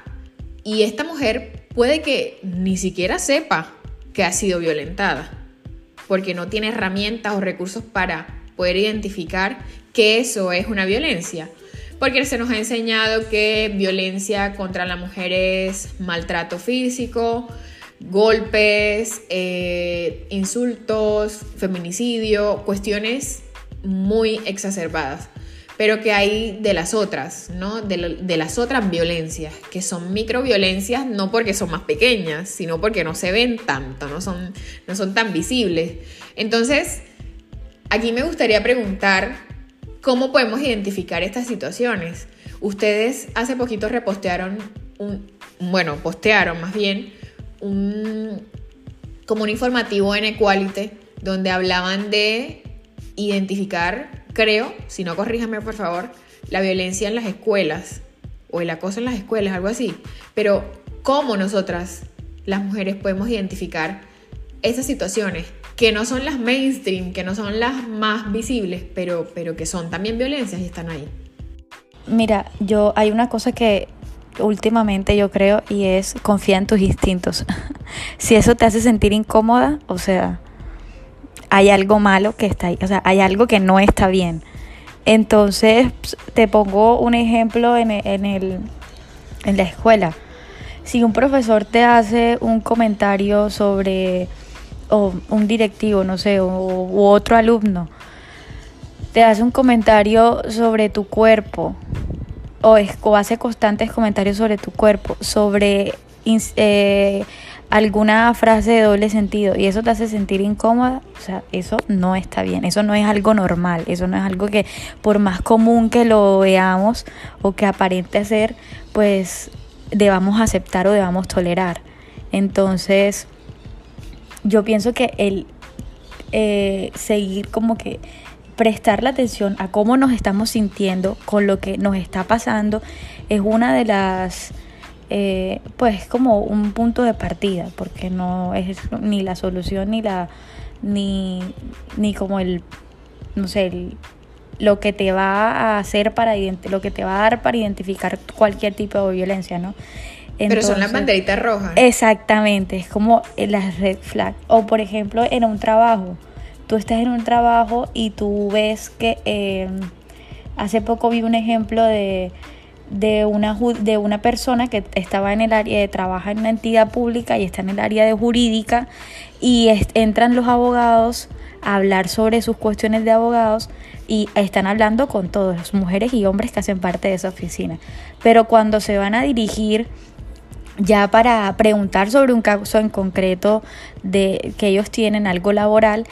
y esta mujer puede que ni siquiera sepa que ha sido violentada porque no tiene herramientas o recursos para poder identificar que eso es una violencia. Porque se nos ha enseñado que violencia contra la mujer es maltrato físico, golpes, eh, insultos, feminicidio, cuestiones muy exacerbadas pero que hay de las otras, ¿no? De, las otras violencias, que son microviolencias no porque son más pequeñas, sino porque no se ven tanto, no son, no son tan visibles. Entonces, aquí me gustaría preguntar cómo podemos identificar estas situaciones. Ustedes hace poquito repostearon un, bueno, postearon más bien un, como un informativo en Equality donde hablaban de identificar creo, si no corríjame por favor, la violencia en las escuelas o el acoso en las escuelas, algo así. Pero cómo nosotras, las mujeres, podemos identificar esas situaciones que no son las mainstream, que no son las más visibles, pero, pero que son también violencias y están ahí. Mira, yo hay una cosa que últimamente yo creo y es confía en tus instintos. [laughs] si eso te hace sentir incómoda, o sea, hay algo malo que está ahí, o sea, hay algo que no está bien. Entonces, te pongo un ejemplo en, en, el, en la escuela. Si un profesor te hace un comentario sobre, o un directivo, no sé, o, u otro alumno, te hace un comentario sobre tu cuerpo, o, o hace constantes comentarios sobre tu cuerpo, sobre eh, alguna frase de doble sentido y eso te hace sentir incómoda, o sea, eso no está bien, eso no es algo normal, eso no es algo que por más común que lo veamos o que aparente ser, pues debamos aceptar o debamos tolerar. Entonces, yo pienso que el eh, seguir como que prestar la atención a cómo nos estamos sintiendo con lo que nos está pasando es una de las eh, pues como un punto de partida, porque no es ni la solución ni la ni, ni como el no sé, lo que te va a hacer para lo que te va a dar para identificar cualquier tipo de violencia, ¿no? Pero son las banderitas rojas. Exactamente, es como las red flags. O por ejemplo, en un trabajo. Tú estás en un trabajo y tú ves que eh, hace poco vi un ejemplo de de una, de una persona que estaba en el área, de trabaja en una entidad pública y está en el área de jurídica y entran los abogados a hablar sobre sus cuestiones de abogados y están hablando con todas mujeres y hombres que hacen parte de esa oficina. Pero cuando se van a dirigir ya para preguntar sobre un caso en concreto de que ellos tienen algo laboral,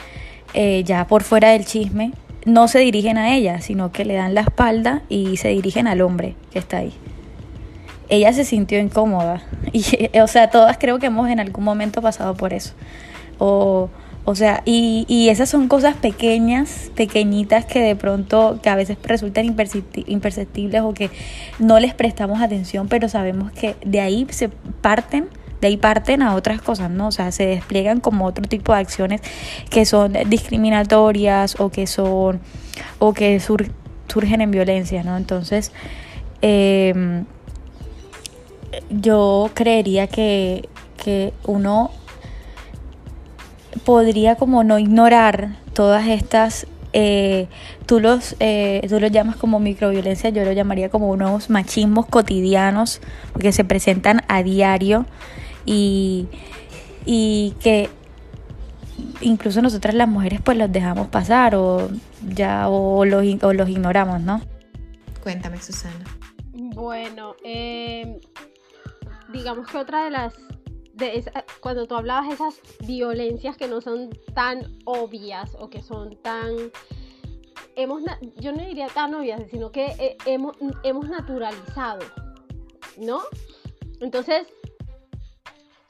eh, ya por fuera del chisme, no se dirigen a ella, sino que le dan la espalda y se dirigen al hombre que está ahí. Ella se sintió incómoda [laughs] y, o sea, todas creo que hemos en algún momento pasado por eso. O, O sea, y, y, esas son cosas pequeñas, pequeñitas que de pronto, que a veces resultan imperceptibles o que no les prestamos atención, pero sabemos que de ahí se parten, de ahí parten a otras cosas, ¿no? O sea, se despliegan como otro tipo de acciones que son discriminatorias o que son, o que surgen en violencia, ¿no? Entonces, eh, yo creería que, que uno podría como no ignorar todas estas, eh, tú, los, eh, tú los llamas como microviolencia, yo lo llamaría como unos machismos cotidianos, porque se presentan a diario y, y que incluso nosotras las mujeres pues los dejamos pasar o ya o los, o los ignoramos, ¿no? Cuéntame, Susana. Bueno, eh, digamos que otra de las de cuando tú hablabas de esas violencias que no son tan obvias o que son tan hemos yo no diría tan obvias sino que eh, hemos, hemos naturalizado no entonces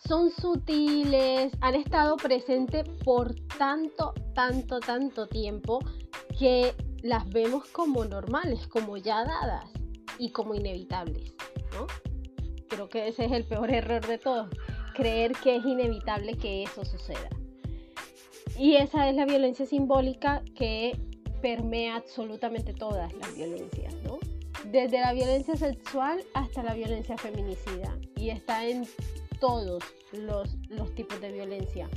son sutiles han estado presentes por tanto tanto tanto tiempo que las vemos como normales como ya dadas y como inevitables no creo que ese es el peor error de todos creer que es inevitable que eso suceda. Y esa es la violencia simbólica que permea absolutamente todas las violencias, ¿no? Desde la violencia sexual hasta la violencia feminicida. Y está en todos los, los tipos de violencia.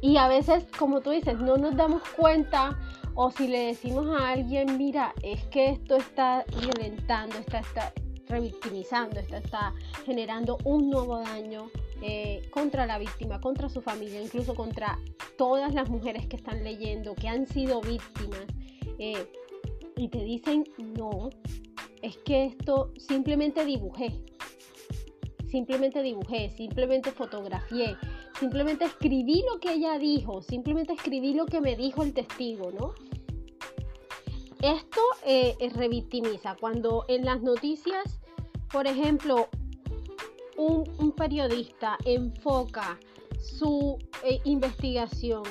Y a veces, como tú dices, no nos damos cuenta o si le decimos a alguien, mira, es que esto está violentando, está, está revictimizando, esto está generando un nuevo daño eh, contra la víctima, contra su familia, incluso contra todas las mujeres que están leyendo, que han sido víctimas, eh, y te dicen, no, es que esto simplemente dibujé, simplemente dibujé, simplemente fotografié, simplemente escribí lo que ella dijo, simplemente escribí lo que me dijo el testigo, ¿no? Esto eh, revictimiza. Cuando en las noticias, por ejemplo, un, periodista enfoca su eh, investigación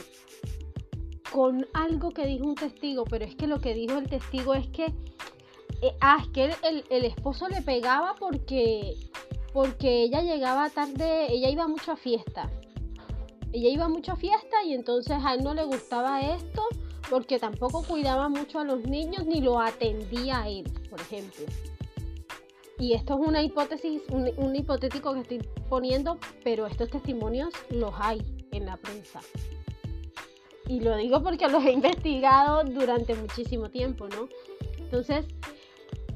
con algo que dijo un testigo, pero es que lo que dijo el testigo es que, eh, ah, es que el, esposo le pegaba porque, porque ella llegaba tarde, ella iba mucho a fiesta. Ella iba mucho a fiesta y entonces a él no le gustaba esto porque tampoco cuidaba mucho a los niños ni lo atendía a él, por ejemplo. Y esto es una hipótesis, un, hipotético que estoy poniendo, pero estos testimonios los hay en la prensa. Y lo digo porque los he investigado durante muchísimo tiempo, ¿no? Entonces,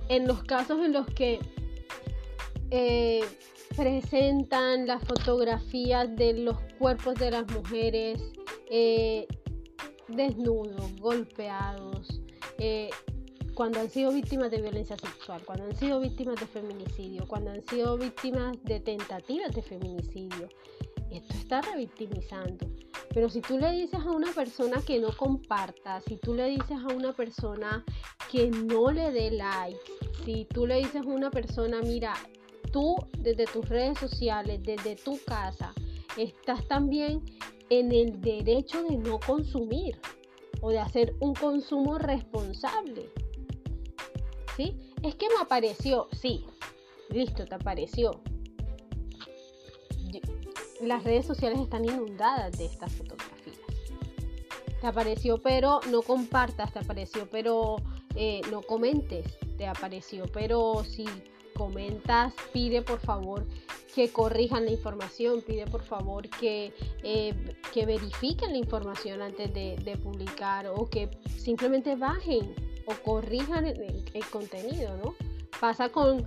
en los casos en los que eh, presentan las fotografías de los cuerpos de las mujeres eh, desnudos, golpeados, eh, cuando han sido víctimas de violencia sexual, cuando han sido víctimas de feminicidio, cuando han sido víctimas de tentativas de feminicidio. Esto está revictimizando. Pero si tú le dices a una persona que no comparta, si tú le dices a una persona que no le dé like, si tú le dices a una persona, mira, tú desde tus redes sociales, desde tu casa, estás también en el derecho de no consumir o de hacer un consumo responsable. Es que me apareció, sí, listo, te apareció. Las redes sociales están inundadas de estas fotografías. Te apareció, pero no compartas, te apareció, pero eh, no comentes, te apareció, pero si comentas, pide por favor que corrijan la información, pide por favor que, eh, que verifiquen la información antes de, publicar o que simplemente bajen o corrijan el, contenido, ¿no? Pasa con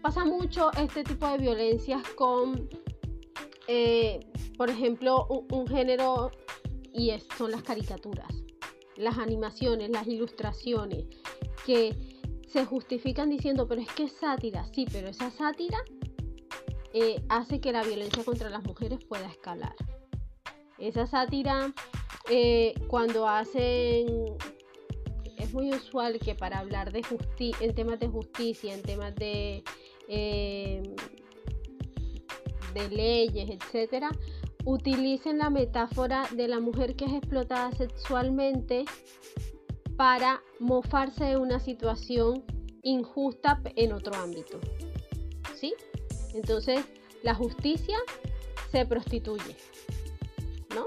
pasa mucho este tipo de violencias con, eh, por ejemplo, un, género y son las caricaturas, las animaciones, las ilustraciones, que se justifican diciendo, pero es que es sátira, sí, pero esa sátira eh, hace que la violencia contra las mujeres pueda escalar. Esa sátira, eh, cuando hacen es muy usual que para hablar de justicia, en temas de justicia, en temas de, eh, de leyes, etcétera, utilicen la metáfora de la mujer que es explotada sexualmente para mofarse de una situación injusta en otro ámbito. ¿Sí? Entonces, la justicia se prostituye. ¿No?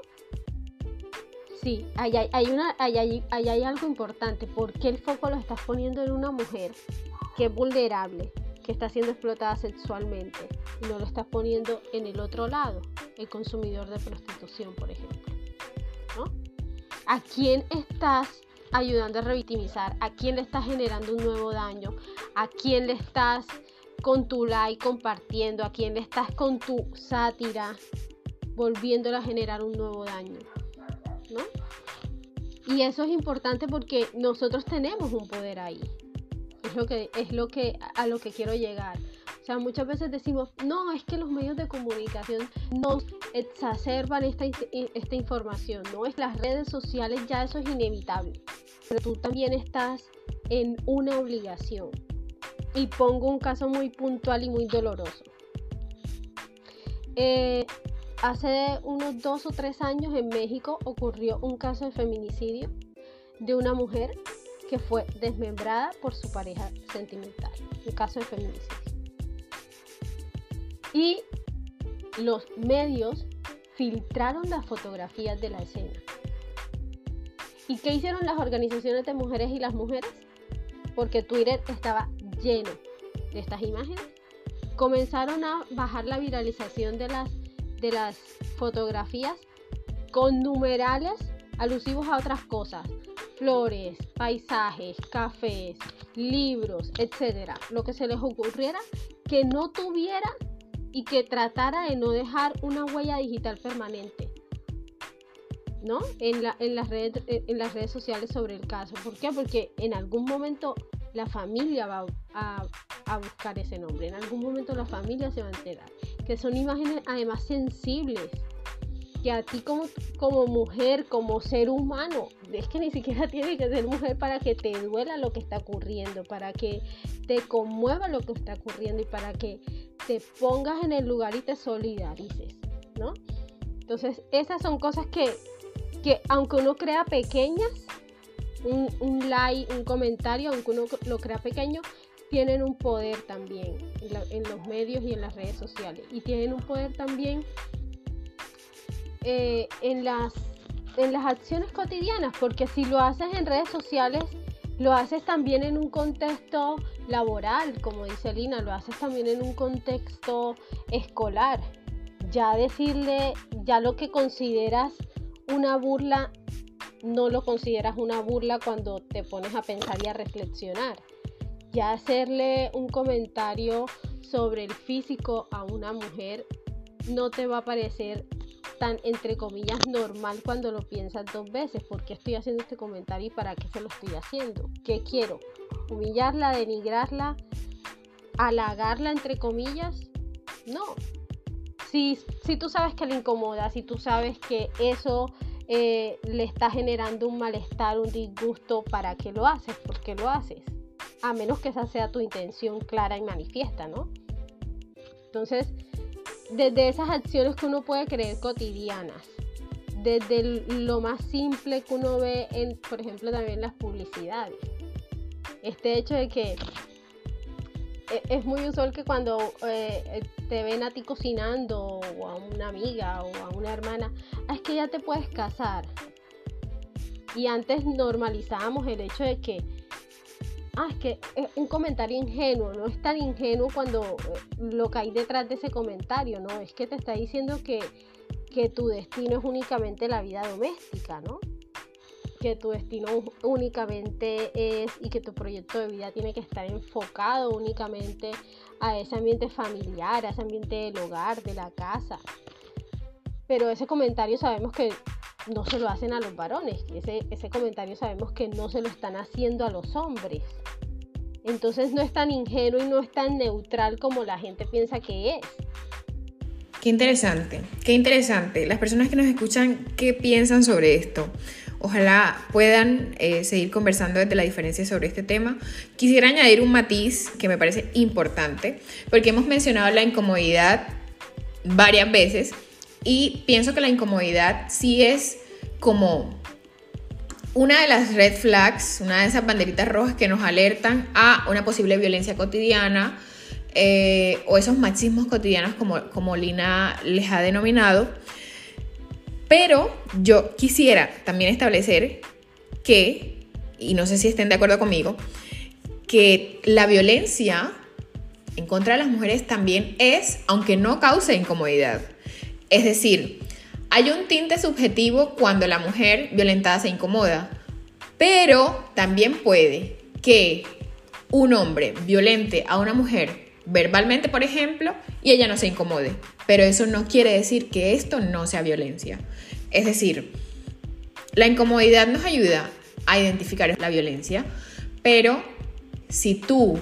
Sí, hay, hay, una, hay, hay algo importante. ¿Por qué el foco lo estás poniendo en una mujer que es vulnerable, que está siendo explotada sexualmente y no lo estás poniendo en el otro lado, el consumidor de prostitución, por ejemplo? ¿No? ¿A quién estás ayudando a revictimizar? ¿A quién le estás generando un nuevo daño? ¿A quién le estás con tu like compartiendo? ¿A quién le estás con tu sátira volviéndola a generar un nuevo daño? ¿No? Y eso es importante porque nosotros tenemos un poder ahí. Es lo que, es lo que a lo que quiero llegar. Sea, muchas veces decimos, no, es que los medios de comunicación nos exacerban esta, esta información, no es las redes sociales, ya eso es inevitable. Pero tú también estás en una obligación. Y pongo un caso muy puntual y muy doloroso. Eh, hace unos dos o tres años en México ocurrió un caso de feminicidio de una mujer que fue desmembrada por su pareja sentimental. Un caso de feminicidio. Y los medios filtraron las fotografías de la escena. ¿Y qué hicieron las organizaciones de mujeres y las mujeres? Porque Twitter estaba lleno de estas imágenes. Comenzaron a bajar la viralización de las, de las fotografías con numerales alusivos a otras cosas. Flores, paisajes, cafés, libros, etcétera. Lo que se les ocurriera que no tuviera y que tratara de no dejar una huella digital permanente. ¿no? En, la, en, las redes, en las redes sociales sobre el caso. ¿Por qué? Porque en algún momento la familia va a, a, buscar ese nombre, en algún momento la familia se va a enterar. Que son imágenes además sensibles, que a ti como, como mujer, como ser humano, es que ni siquiera [laughs] tiene que ser mujer para que te duela lo que está ocurriendo, para que te conmueva lo que está ocurriendo y para que te pongas en el lugar y te solidarices, ¿no? Entonces, esas son cosas que, que aunque uno crea pequeñas, un, un, like, un comentario, aunque uno lo crea pequeño, tienen un poder también en, en, los medios y en las redes sociales. Y tienen un poder también eh, en, las, en las acciones cotidianas, porque si lo haces en redes sociales, lo haces también en un contexto laboral, como dice Lina, lo haces también en un contexto escolar. Ya decirle, ya lo que consideras una burla, no lo consideras una burla cuando te pones a pensar y a reflexionar. Ya hacerle un comentario sobre el físico a una mujer no te va a parecer tan, entre comillas, normal cuando lo piensas dos veces. ¿Por qué estoy haciendo este comentario y para qué se lo estoy haciendo? ¿Qué quiero? ¿Humillarla, denigrarla, halagarla, entre comillas? No. Si, si tú sabes que le incomoda, si tú sabes que eso eh, le está generando un malestar, un disgusto, ¿para qué lo haces? ¿Por qué lo haces? A menos que esa sea tu intención clara y manifiesta, ¿no? Entonces, desde esas acciones que uno puede creer cotidianas, desde lo más simple que uno ve en, por ejemplo, también las publicidades. Este hecho de que e, es muy usual que cuando eh, te ven a ti cocinando o a una amiga o a una hermana, ah, es que ya te puedes casar. Y antes normalizábamos el hecho de que ah, es que es un comentario ingenuo, no es tan ingenuo cuando eh, lo que hay detrás de ese comentario, ¿no? Es que te está diciendo que, que tu destino es únicamente la vida doméstica, ¿no? Que tu destino únicamente es y que tu proyecto de vida tiene que estar enfocado únicamente a ese ambiente familiar, a ese ambiente del hogar, de la casa. Pero ese comentario sabemos que no se lo hacen a los varones. Ese, ese comentario sabemos que no se lo están haciendo a los hombres. Entonces no es tan ingenuo y no es tan neutral como la gente piensa que es. Qué interesante, qué interesante. Las personas que nos escuchan, ¿qué piensan sobre esto? Ojalá puedan eh, seguir conversando desde la diferencia sobre este tema. Quisiera añadir un matiz que me parece importante, porque hemos mencionado la incomodidad varias veces Y pienso que la incomodidad sí es como una de las red flags, una de esas banderitas rojas que nos alertan a una posible violencia cotidiana eh, o esos machismos cotidianos como, como Lina les ha denominado. Pero yo quisiera también establecer que, y no sé si estén de acuerdo conmigo, que la violencia en contra de las mujeres también es, aunque no cause incomodidad. Es decir, hay un tinte subjetivo cuando la mujer violentada se incomoda, pero también puede que un hombre violente a una mujer verbalmente, por ejemplo, y ella no se incomode. Pero eso no quiere decir que esto no sea violencia. Es decir, la incomodidad nos ayuda a identificar la violencia, pero si tú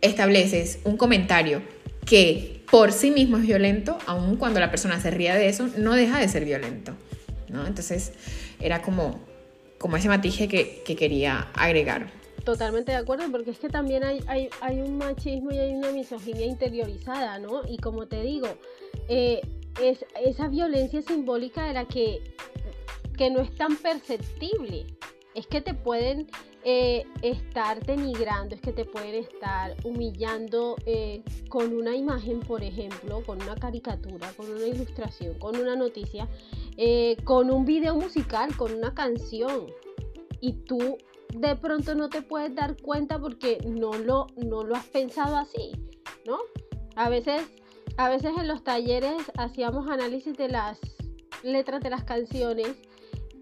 estableces un comentario que por sí mismo es violento, aun cuando la persona se ría de eso, no deja de ser violento. ¿no? Entonces era como, como ese matiz que, que quería agregar. Totalmente de acuerdo, porque es que también hay, hay, hay, un machismo y hay una misoginia interiorizada, ¿no? Y como te digo, eh, es esa violencia simbólica de la que, que no es tan perceptible. Es que te pueden eh, estar denigrando, es que te pueden estar humillando eh, con una imagen, por ejemplo, con una caricatura, con una ilustración, con una noticia, eh, con un video musical, con una canción. Y tú de pronto no te puedes dar cuenta porque no lo, no lo has pensado así, ¿no? A veces, a veces en los talleres hacíamos análisis de las letras de las canciones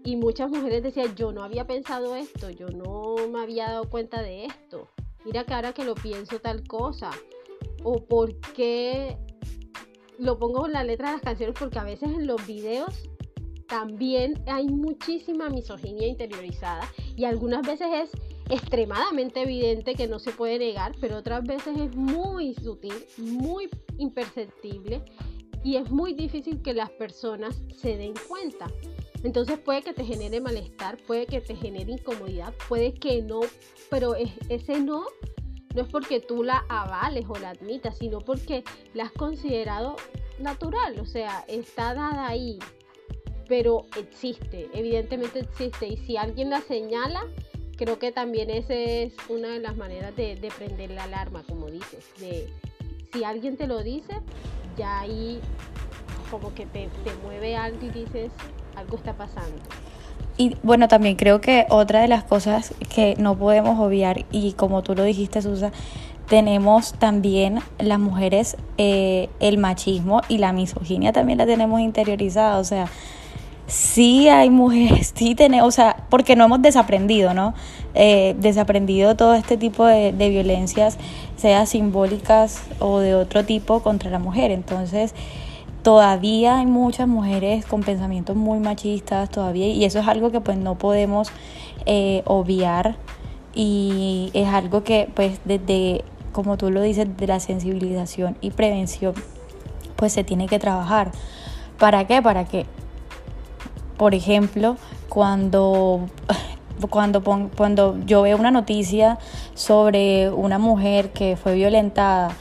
y muchas mujeres decían, yo no había pensado esto, yo no me había dado cuenta de esto. Mira que ahora que lo pienso tal cosa. O por qué lo pongo en la letra de las canciones, porque a veces en los videos también hay muchísima misoginia interiorizada y algunas veces es extremadamente evidente que no se puede negar, pero otras veces es muy sutil, muy imperceptible y es muy difícil que las personas se den cuenta. Entonces puede que te genere malestar, puede que te genere incomodidad, puede que no, pero ese no no es porque tú la avales o la admitas, sino porque la has considerado natural, o sea, está dada ahí, pero existe, evidentemente existe, y si alguien la señala, creo que también esa es una de las maneras de, prender la alarma, como dices, de si alguien te lo dice, ya ahí como que te, te mueve algo y dices, algo está pasando. Y bueno, también creo que otra de las cosas que no podemos obviar, y como tú lo dijiste, Susa, tenemos también las mujeres eh, el machismo y la misoginia también la tenemos interiorizada. O sea, sí hay mujeres, sí tenemos, o sea, porque no hemos desaprendido, ¿no? Eh, desaprendido todo este tipo de, violencias, sea simbólicas o de otro tipo contra la mujer. Entonces, todavía hay muchas mujeres con pensamientos muy machistas todavía y eso es algo que pues no podemos eh, obviar y es algo que pues desde como tú lo dices de la sensibilización y prevención pues se tiene que trabajar para qué para que por ejemplo cuando cuando, cuando yo veo una noticia sobre una mujer que fue violentada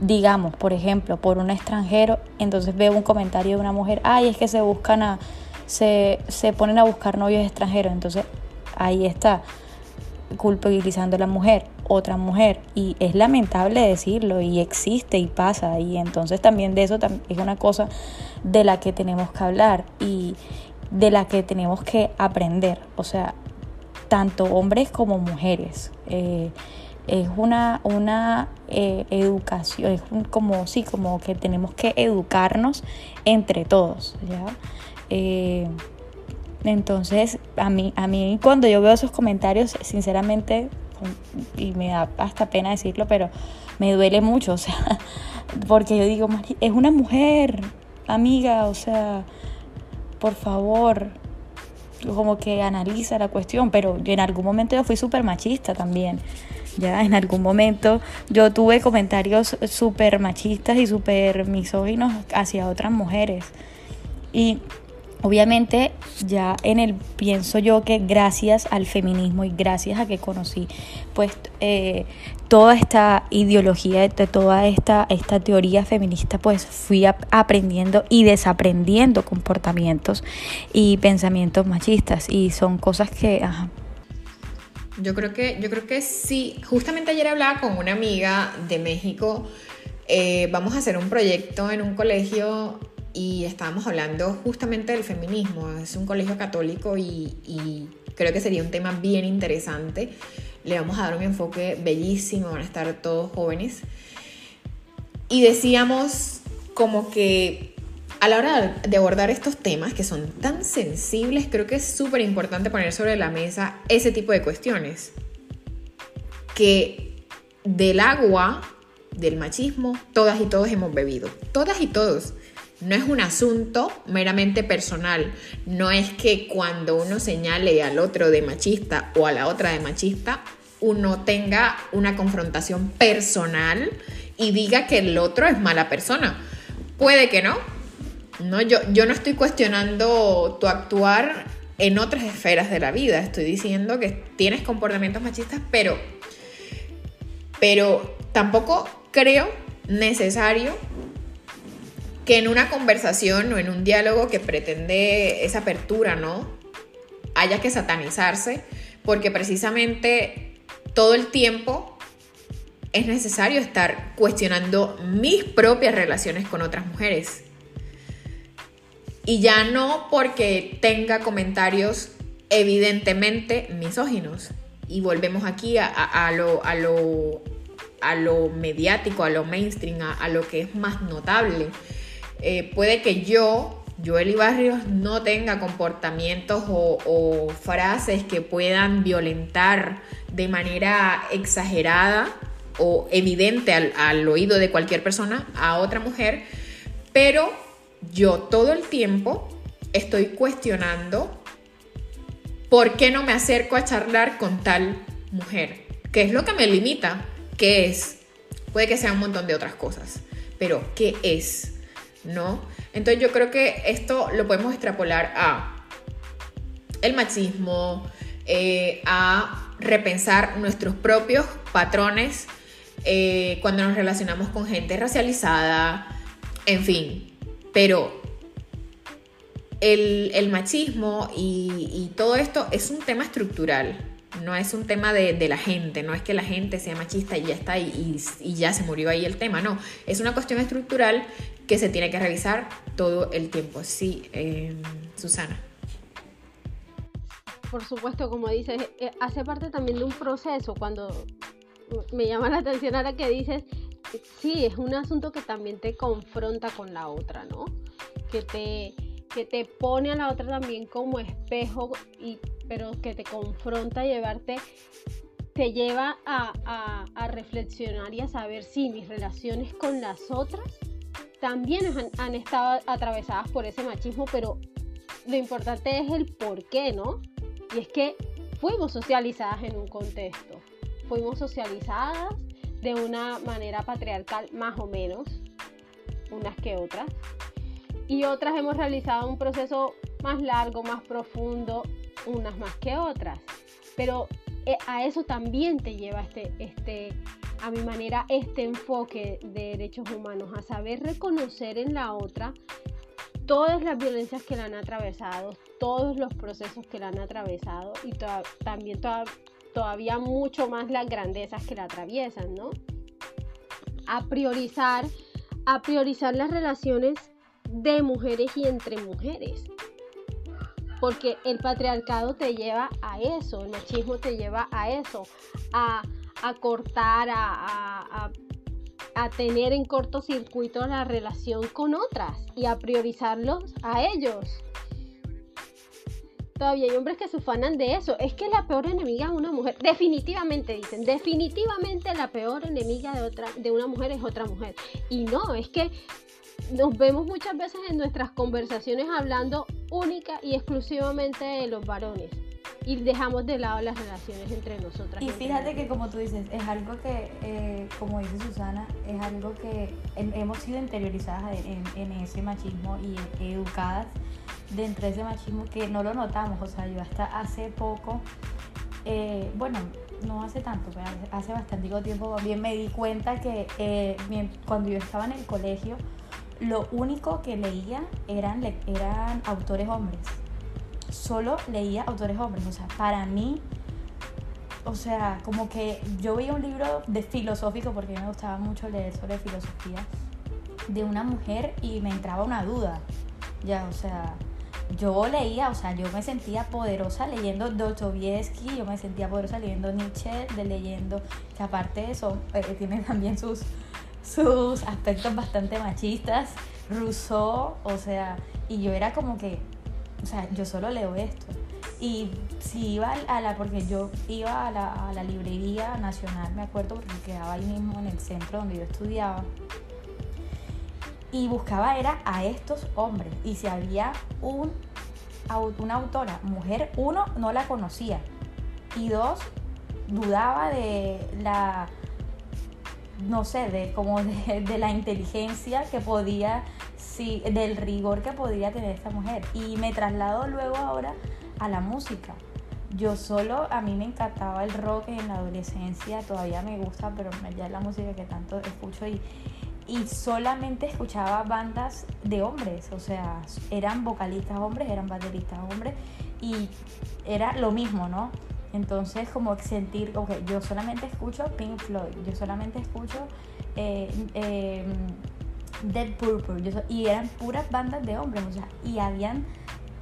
digamos, por ejemplo, por un extranjero, entonces veo un comentario de una mujer, ay, es que se buscan a, se, se ponen a buscar novios extranjeros, entonces ahí está, culpabilizando a la mujer, otra mujer, y es lamentable decirlo, y existe y pasa, y entonces también de eso es una cosa de la que tenemos que hablar y de la que tenemos que aprender, o sea, tanto hombres como mujeres. Eh, es una, una eh, educación, es como, sí, como que tenemos que educarnos entre todos, ¿ya? Eh, entonces, a mí, a mí cuando yo veo esos comentarios, sinceramente, y me da hasta pena decirlo, pero me duele mucho, [laughs] o sea, porque yo digo, es una mujer, amiga, o sea, por favor, como que analiza la cuestión, pero en algún momento yo fui súper machista también. Ya en algún momento yo tuve comentarios súper machistas y súper misóginos hacia otras mujeres. Y Obviamente ya en el pienso yo que gracias al feminismo y gracias a que conocí pues eh, toda esta ideología, de toda esta, esta teoría feminista, pues fui aprendiendo y desaprendiendo comportamientos y pensamientos machistas y son cosas que... Yo creo que, yo creo que sí. Justamente ayer hablaba con una amiga de México. Eh, vamos a hacer un proyecto en un colegio y estábamos hablando justamente del feminismo. Es un colegio católico y, creo que sería un tema bien interesante. Le vamos a dar un enfoque bellísimo, van a estar todos jóvenes. Y decíamos como que a la hora de abordar estos temas que son tan sensibles, creo que es súper importante poner sobre la mesa ese tipo de cuestiones. Que del agua, del machismo, todas y todos hemos bebido. Todas y todos. No es un asunto meramente personal. No es que cuando uno señale al otro de machista o a la otra de machista, uno tenga una confrontación personal y diga que el otro es mala persona. Puede que no. No, yo, yo no estoy cuestionando tu actuar en otras esferas de la vida. Estoy diciendo que tienes comportamientos machistas, pero, pero tampoco creo necesario que en una conversación o en un diálogo que pretende esa apertura, ¿no? Haya que satanizarse, porque precisamente todo el tiempo es necesario estar cuestionando mis propias relaciones con otras mujeres. Y ya no porque tenga comentarios evidentemente misóginos. Y volvemos aquí a, lo, a, lo, a lo mediático, a lo mainstream, a lo que es más notable eh, puede que yo, Joely Barrios, no tenga comportamientos o, frases que puedan violentar de manera exagerada o evidente al, al oído de cualquier persona a otra mujer, pero yo todo el tiempo estoy cuestionando por qué no me acerco a charlar con tal mujer. ¿Qué es lo que me limita? ¿Qué es? Puede que sea un montón de otras cosas, pero ¿qué es? ¿No? Entonces yo creo que esto lo podemos extrapolar a el machismo, eh, a repensar nuestros propios patrones eh, cuando nos relacionamos con gente racializada, en fin, pero el, machismo y todo esto es un tema estructural, no es un tema de, la gente, no es que la gente sea machista y ya está y, ya se murió ahí el tema, no, es una cuestión estructural que se tiene que revisar todo el tiempo. Sí, em, Susana. Por supuesto, como dices, eh, hace parte también de un proceso. Cuando me llama la atención ahora que dices, sí, es un asunto que también te confronta con la otra, ¿no? Que te, que te pone a la otra también como espejo y pero que te confronta a llevarte, te lleva a, reflexionar y a saber si mis relaciones con las otras también han, estado atravesadas por ese machismo, pero lo importante es el por qué, ¿no? Y es que fuimos socializadas en un contexto, fuimos socializadas de una manera patriarcal más o menos, unas que otras, y otras hemos realizado un proceso más largo, más profundo unas más que otras. Pero a eso también te lleva este, este, a mi manera, este enfoque de derechos humanos, a saber reconocer en la otra todas las violencias que la han atravesado, todos los procesos que la han atravesado y también todavía mucho más las grandezas que la atraviesan, ¿no? A priorizar, a priorizar las relaciones de mujeres y entre mujeres porque el patriarcado te lleva a eso, el machismo te lleva a eso, a, cortar, a, a, tener en cortocircuito la relación con otras y a priorizarlos a ellos. Todavía hay hombres que se ufanan de eso. Es que la peor enemiga es una mujer. Definitivamente dicen, definitivamente la peor enemiga de, otra, de una mujer es otra mujer. Y no, es que nos vemos muchas veces en nuestras conversaciones hablando única y exclusivamente de los varones. y dejamos de lado las relaciones entre nosotras. Y fíjate que como tú dices, es algo que, eh, como dice Susana, es algo que hemos sido interiorizadas en, ese machismo y educadas dentro de ese machismo que no lo notamos. O sea, yo hasta hace poco, eh, bueno, no hace tanto, pero hace bastante tiempo bien me di cuenta que eh, cuando yo estaba en el colegio, lo único que leía eran, eran autores hombres solo leía autores hombres. O sea, para mí, o sea, como que yo veía un libro de filosófico, porque me gustaba mucho leer sobre filosofía, de una mujer y me entraba una duda. Ya, o sea, yo leía, o sea, yo me sentía poderosa leyendo Dostoyevsky, yo me sentía poderosa leyendo Nietzsche, de leyendo, que aparte de eso, eh, tiene también sus, sus aspectos bastante machistas, Rousseau, o sea, y yo era como que, o sea, yo solo leo esto. Y si iba a la, porque yo iba a la, a la librería nacional, me acuerdo, porque quedaba ahí mismo en el centro donde yo estudiaba, y buscaba era a estos hombres. Y si había un, una autora, mujer, uno, no la conocía. Y dos, dudaba de la, no sé, de como de, la inteligencia que podía sí, del rigor que podría tener esta mujer. Y me traslado luego ahora a la música. Yo solo, a mí me encantaba el rock en la adolescencia, todavía me gusta, pero ya es la música que tanto escucho y, y solamente escuchaba bandas de hombres, o sea, eran vocalistas hombres, eran bateristas hombres y era lo mismo, ¿no? Entonces como sentir, ok, yo solamente escucho Pink Floyd, yo solamente escucho... Eh, eh, Dead Purple. y eran puras bandas de hombres, o sea, y habían,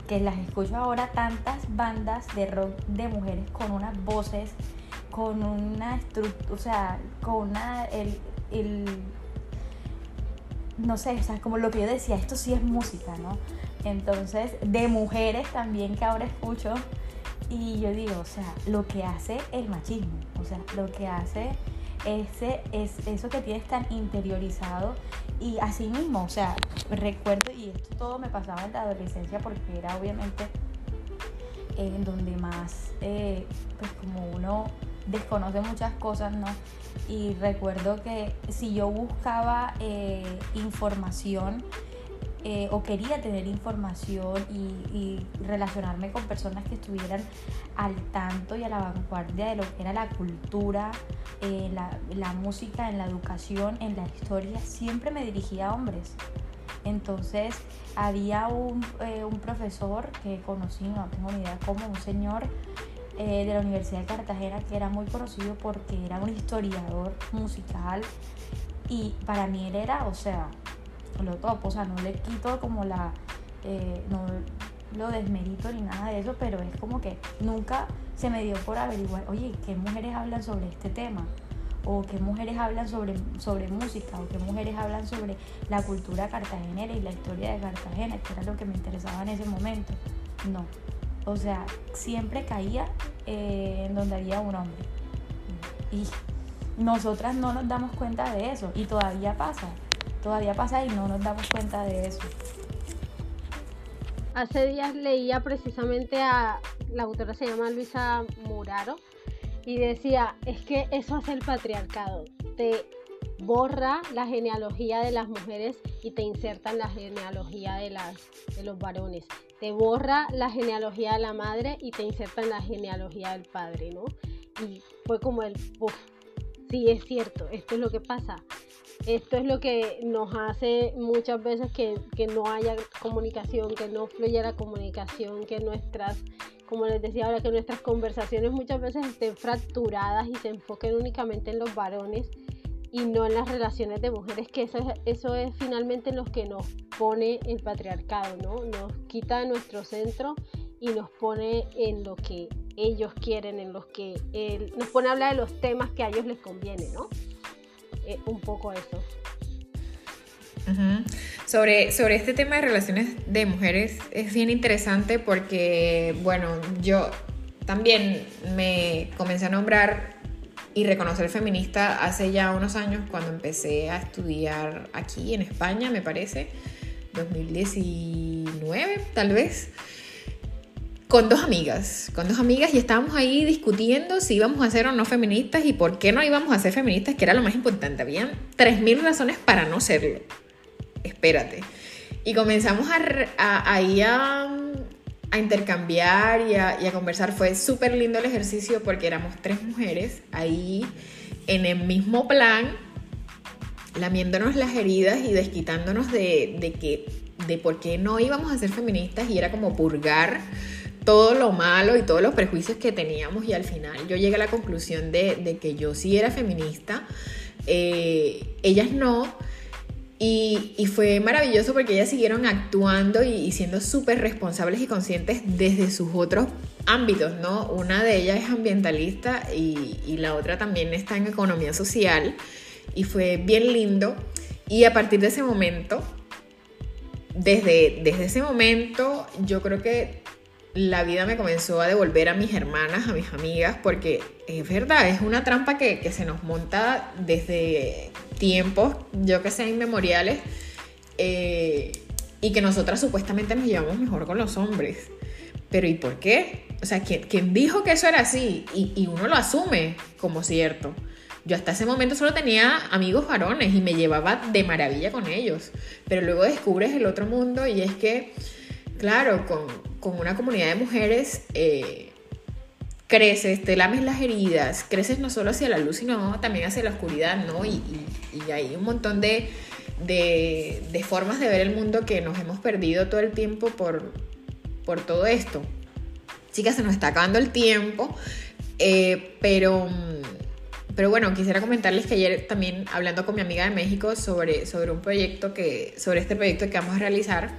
que las escucho ahora, tantas bandas de rock de mujeres con unas voces, con una estructura, o sea, con una, el, el, no sé, o sea, como lo que yo decía, esto sí es música, ¿no? Entonces, de mujeres también que ahora escucho, y yo digo, o sea, lo que hace el machismo, o sea, lo que hace ese, es eso que tienes tan interiorizado y así mismo, o sea, recuerdo, y esto todo me pasaba en la adolescencia porque era obviamente en donde más, eh, pues como uno desconoce muchas cosas, ¿no? Y recuerdo que si yo buscaba eh, información, eh, o quería tener información y, relacionarme con personas que estuvieran al tanto y a la vanguardia de lo que era la cultura, eh, la, música, en la educación, en la historia, siempre me dirigía a hombres. Entonces había un, eh, profesor que conocí, no tengo ni idea cómo, un señor de la Universidad de Cartagena que era muy conocido porque era un historiador musical y para mí él era, o sea, lo topo, o sea, no le quito como la, eh, no lo desmerito ni nada de eso, pero es como que nunca se me dio por averiguar, oye, ¿qué mujeres hablan sobre este tema? o qué mujeres hablan sobre, sobre música, o qué mujeres hablan sobre la cultura cartagenera y la historia de Cartagena, que era lo que me interesaba en ese momento. No. O sea, siempre caía eh, en donde había un hombre. Y nosotras no nos damos cuenta de eso, y todavía pasa todavía pasa y no nos damos cuenta de eso. Hace días leía precisamente a la autora se llama Luisa Muraro y decía, es que eso hace el patriarcado, te borra la genealogía de las mujeres y te inserta en la genealogía de, las, de los varones, te borra la genealogía de la madre y te inserta en la genealogía del padre, ¿no? Y fue como el, puff, sí es cierto, esto es lo que pasa. Esto es lo que nos hace muchas veces que, no haya comunicación, que no fluya la comunicación, que nuestras, como les decía ahora, que nuestras conversaciones muchas veces estén fracturadas y se enfoquen únicamente en los varones y no en las relaciones de mujeres, que eso es, eso es finalmente lo que nos pone el patriarcado, ¿no? Nos quita de nuestro centro y nos pone en lo que ellos quieren, en los que él, nos pone a hablar de los temas que a ellos les conviene, ¿no? Eh, un poco eso. sobre, sobre este tema de relaciones de mujeres es bien interesante porque, bueno, yo también me comencé a nombrar y reconocer feminista hace ya unos años cuando empecé a estudiar aquí en España, me parece, 2019 tal vez con dos amigas, con dos amigas y estábamos ahí discutiendo si íbamos a ser o no feministas y por qué no íbamos a ser feministas, que era lo más importante. Habían 3.000 razones para no serlo. Espérate. Y comenzamos a, ahí a, intercambiar y a, y a conversar. Fue súper lindo el ejercicio porque éramos tres mujeres ahí en el mismo plan, lamiéndonos las heridas y desquitándonos de, de que de por qué no íbamos a ser feministas y era como purgar todo lo malo y todos los prejuicios que teníamos y al final yo llegué a la conclusión de, que yo sí era feminista, eh, ellas no. Y, fue maravilloso porque ellas siguieron actuando y, siendo súper responsables y conscientes desde sus otros ámbitos, ¿no? Una de ellas es ambientalista y, y la otra también está en economía social y fue bien lindo. Y a partir de ese momento, desde, desde ese momento, yo creo que la vida me comenzó a devolver a mis hermanas, a mis amigas, porque es verdad, es una trampa que, se nos monta desde tiempos, yo que sé, inmemoriales, eh, y que nosotras supuestamente nos llevamos mejor con los hombres. Pero ¿y por qué? O sea, ¿quién, dijo que eso era así? Y, y uno lo asume como cierto. Yo hasta ese momento solo tenía amigos varones y me llevaba de maravilla con ellos. Pero luego descubres el otro mundo y es que claro, con, una comunidad de mujeres eh, creces, te lames las heridas, creces no solo hacia la luz, sino también hacia la oscuridad, ¿no? Y, hay un montón de, formas de ver el mundo que nos hemos perdido todo el tiempo por, todo esto. Chicas, se nos está acabando el tiempo, eh, pero... Pero bueno, quisiera comentarles que ayer también hablando con mi amiga de México sobre, sobre un proyecto que, sobre este proyecto que vamos a realizar,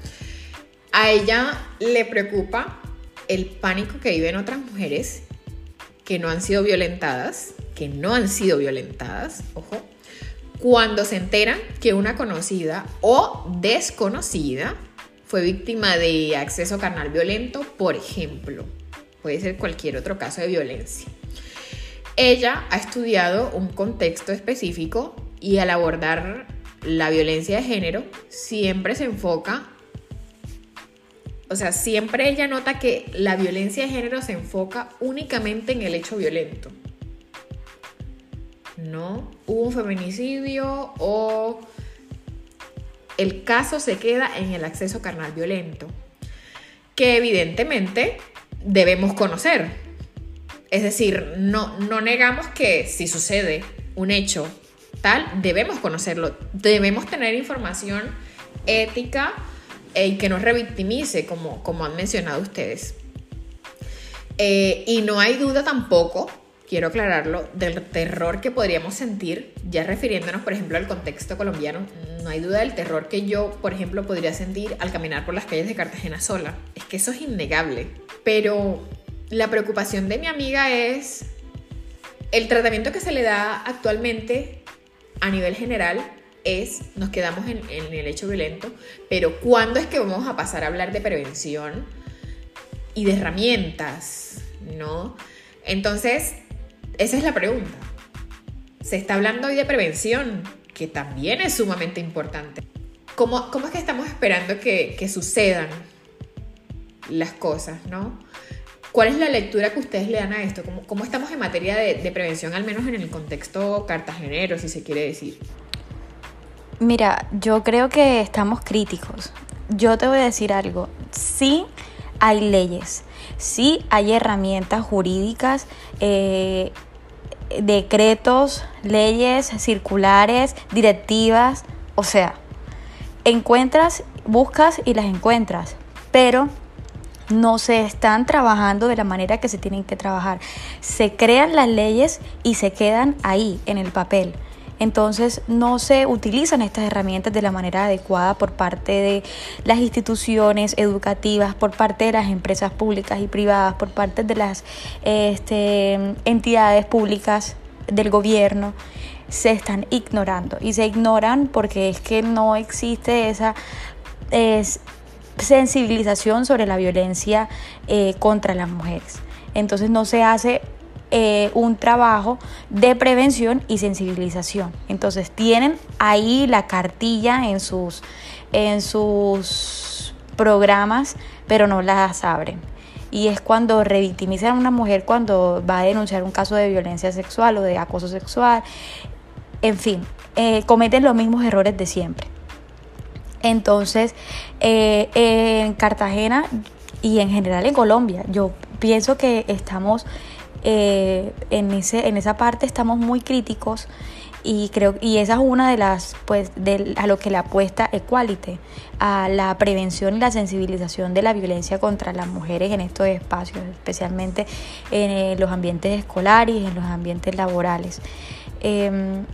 a ella le preocupa el pánico que viven otras mujeres que no han sido violentadas, que no han sido violentadas, ojo, cuando se enteran que una conocida o desconocida fue víctima de acceso carnal violento, por ejemplo. Puede ser cualquier otro caso de violencia. Ella ha estudiado un contexto específico y al abordar la violencia de género siempre se enfoca o sea, siempre ella nota que la violencia de género se enfoca únicamente en el hecho violento. ¿No? Hubo un feminicidio o el caso se queda en el acceso carnal violento, que evidentemente debemos conocer. Es decir, no, no negamos que si sucede un hecho tal, debemos conocerlo, debemos tener información ética y que no revictimice, como, como han mencionado ustedes. Eh, y no hay duda tampoco, quiero aclararlo, del terror que podríamos sentir, ya refiriéndonos, por ejemplo, al contexto colombiano, no hay duda del terror que yo, por ejemplo, podría sentir al caminar por las calles de Cartagena sola. Es que eso es innegable. Pero la preocupación de mi amiga es el tratamiento que se le da actualmente a nivel general es, nos quedamos en, el hecho violento, pero ¿cuándo es que vamos a pasar a hablar de prevención y de herramientas? ¿No? Entonces, esa es la pregunta. Se está hablando hoy de prevención, que también es sumamente importante. ¿Cómo, cómo es que estamos esperando que, sucedan las cosas, no? ¿Cuál es la lectura que ustedes le dan a esto? ¿Cómo, cómo estamos en materia de, de, prevención, al menos en el contexto cartagenero, si se quiere decir? Mira, yo creo que estamos críticos. Yo te voy a decir algo. Sí hay leyes, sí hay herramientas jurídicas, eh, decretos, leyes, circulares, directivas. O sea, encuentras, buscas y las encuentras, pero no se están trabajando de la manera que se tienen que trabajar. Se crean las leyes y se quedan ahí, en el papel. Entonces no se utilizan estas herramientas de la manera adecuada por parte de las instituciones educativas, por parte de las empresas públicas y privadas, por parte de las este, entidades públicas del gobierno se están ignorando y se ignoran porque es que no existe esa sensibilización sobre la violencia eh, contra las mujeres. Entonces no se hace eh, un trabajo de prevención y sensibilización. Entonces tienen ahí la cartilla en sus, en sus programas, pero no las abren. y es cuando revictimizan a una mujer cuando va a denunciar un caso de violencia sexual o de acoso sexual. En fin, eh, cometen los mismos errores de siempre. Entonces, eh, en Cartagena y en general en Colombia, yo pienso que estamos eh, en, ese, en esa parte, estamos muy críticos y creo y esa es una de las pues de, a lo que le apuesta Equality a la prevención y la sensibilización de la violencia contra las mujeres en estos espacios especialmente en eh, los ambientes escolares en los ambientes laborales em,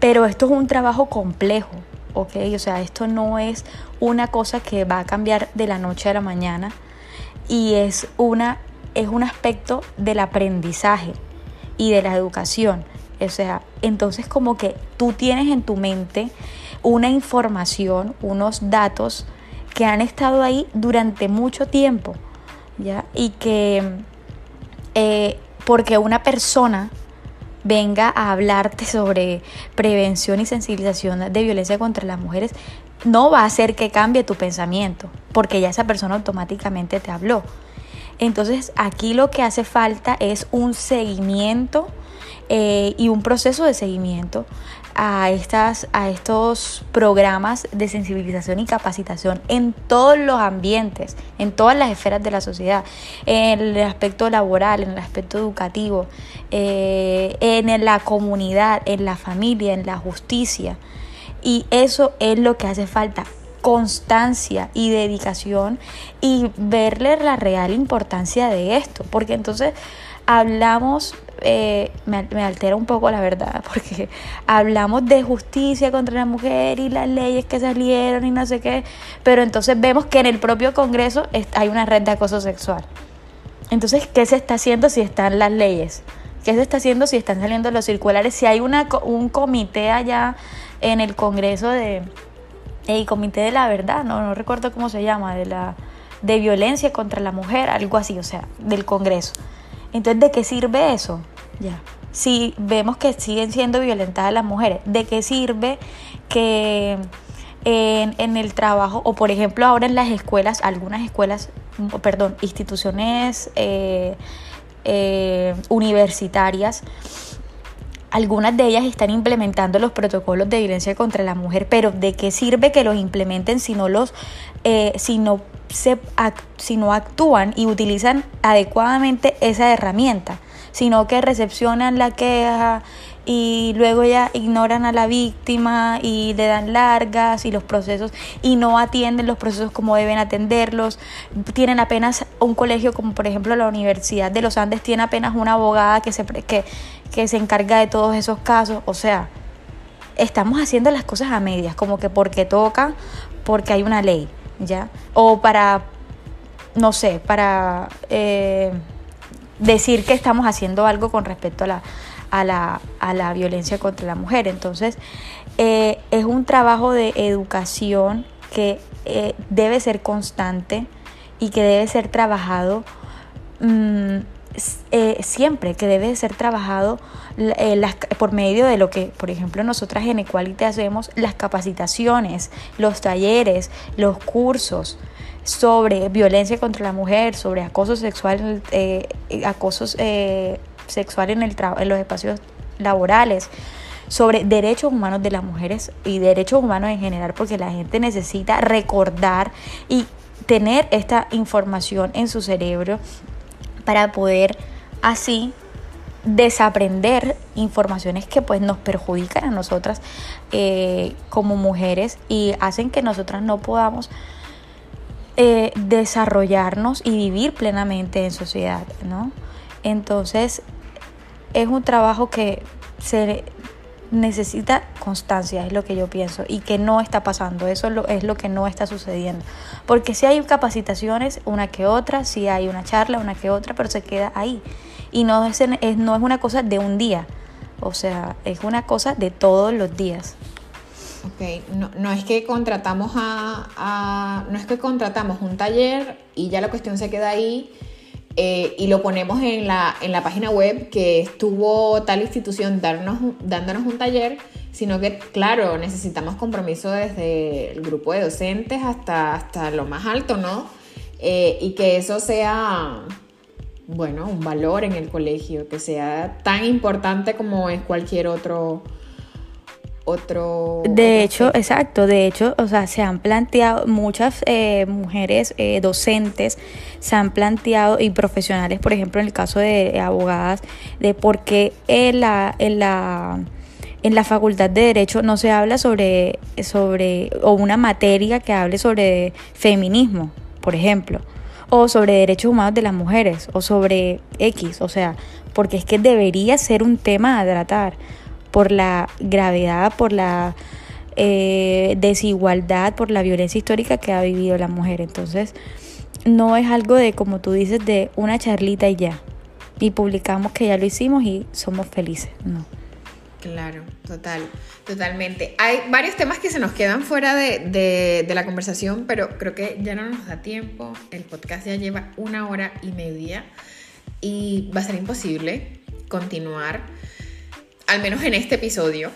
pero esto es un trabajo complejo ¿ok? O sea, esto no es una cosa que va a cambiar de la noche a la mañana y es, una, es un aspecto del aprendizaje y de la educación. O sea, entonces como que tú tienes en tu mente una información, unos datos que han estado ahí durante mucho tiempo, ¿ya? Y que eh, porque una persona venga a hablarte sobre prevención y sensibilización de violencia contra las mujeres, no va a hacer que cambie tu pensamiento, porque ya esa persona automáticamente te habló. Entonces aquí lo que hace falta es un seguimiento eh, y un proceso de seguimiento a, estas, a estos programas de sensibilización y capacitación en todos los ambientes, en todas las esferas de la sociedad, en el aspecto laboral, en el aspecto educativo, eh, en la comunidad, en la familia, en la justicia. Y eso es lo que hace falta, constancia y dedicación y verle la real importancia de esto, porque entonces hablamos eh, me, altera un poco la verdad, [laughs] porque hablamos de justicia contra la mujer y las leyes que salieron y no sé qué, pero entonces vemos que en el propio Congreso hay una red de acoso sexual. Entonces, ¿qué se está haciendo si están las leyes? ¿Qué se está haciendo si están saliendo los circulares? Si hay una, un comité allá en el Congreso de... El comité de la verdad, no, no recuerdo cómo se llama, de la de violencia contra la mujer, algo así, o sea, del Congreso. Entonces, ¿de qué sirve eso? Ya. Si vemos que siguen siendo violentadas las mujeres, ¿de qué sirve que en, el trabajo o por ejemplo ahora en las escuelas, algunas escuelas, perdón, instituciones eh, eh, universitarias, algunas de ellas están implementando los protocolos de violencia contra la mujer, pero ¿de qué sirve que los implementen si no los, eh, si no se, si no actúan y utilizan adecuadamente esa herramienta, sino que recepcionan la queja y luego ya ignoran a la víctima y le dan largas y los procesos y no atienden los procesos como deben atenderlos. Tienen apenas un colegio como por ejemplo la Universidad de los Andes tiene apenas una abogada que se, que, que se encarga de todos esos casos. O sea, estamos haciendo las cosas a medias, como que porque toca, porque hay una ley, ¿ya? O para, no sé, para eh, decir que estamos haciendo algo con respecto a la, a la, a la violencia contra la mujer. Entonces, eh, es un trabajo de educación que eh, debe ser constante y que debe ser trabajado mm, eh, siempre, que debe ser trabajado por medio de lo que, por ejemplo, nosotras en Equality hacemos, las capacitaciones, los talleres, los cursos sobre violencia contra la mujer, sobre acoso sexual, acoso sexual en, el en los espacios laborales, sobre derechos humanos de las mujeres y derechos humanos en general, porque la gente necesita recordar y tener esta información en su cerebro para poder así desaprender informaciones que pues nos perjudican a nosotras eh, como mujeres y hacen que nosotras no podamos eh, desarrollarnos y vivir plenamente en sociedad, ¿no? Entonces, es un trabajo que se necesita constancia, es lo que yo pienso, y que no está pasando, eso es lo, que no está sucediendo. Porque si hay capacitaciones, una que otra, si hay una charla, una que otra, pero se queda ahí. Y no es, no es una cosa de un día, o sea, es una cosa de todos los días. Ok, no, no es que contratamos a, no es que contratamos un taller y ya la cuestión se queda ahí eh, y lo ponemos en la, en la página web que estuvo tal institución darnos, dándonos un taller, sino que, claro, necesitamos compromiso desde el grupo de docentes hasta, hasta lo más alto, ¿no? eh, y que eso sea, bueno, un valor en el colegio, que sea tan importante como es cualquier otro otro... De hecho, exacto, de hecho, o sea, se han planteado, muchas eh, mujeres eh, docentes se han planteado y profesionales, por ejemplo, en el caso de abogadas, de por qué en la, en la, en la facultad de Derecho no se habla sobre, sobre, o una materia que hable sobre feminismo, por ejemplo, o sobre derechos humanos de las mujeres, o sobre X, o sea, porque es que debería ser un tema a tratar por la gravedad, por la eh, desigualdad, por la violencia histórica que ha vivido la mujer. Entonces, no es algo de, como tú dices, de una charlita y ya. Y publicamos que ya lo hicimos y somos felices. No. Claro, total, totalmente. Hay varios temas que se nos quedan fuera de, de, de, la conversación, pero creo que ya no nos da tiempo. El podcast ya lleva una hora y media y va a ser imposible continuar al menos en este episodio,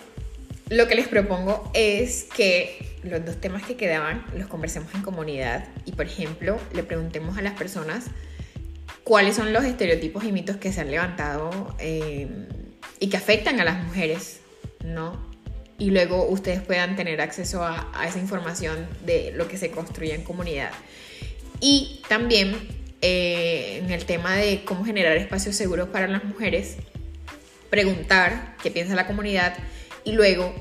lo que les propongo es que los dos temas que quedaban los conversemos en comunidad y, por ejemplo, le preguntemos a las personas cuáles son los estereotipos y mitos que se han levantado eh, y que afectan a las mujeres, ¿no? Y luego ustedes puedan tener acceso a, esa información de lo que se construye en comunidad. Y también eh, en el tema de cómo generar espacios seguros para las mujeres, preguntar qué piensa la comunidad y luego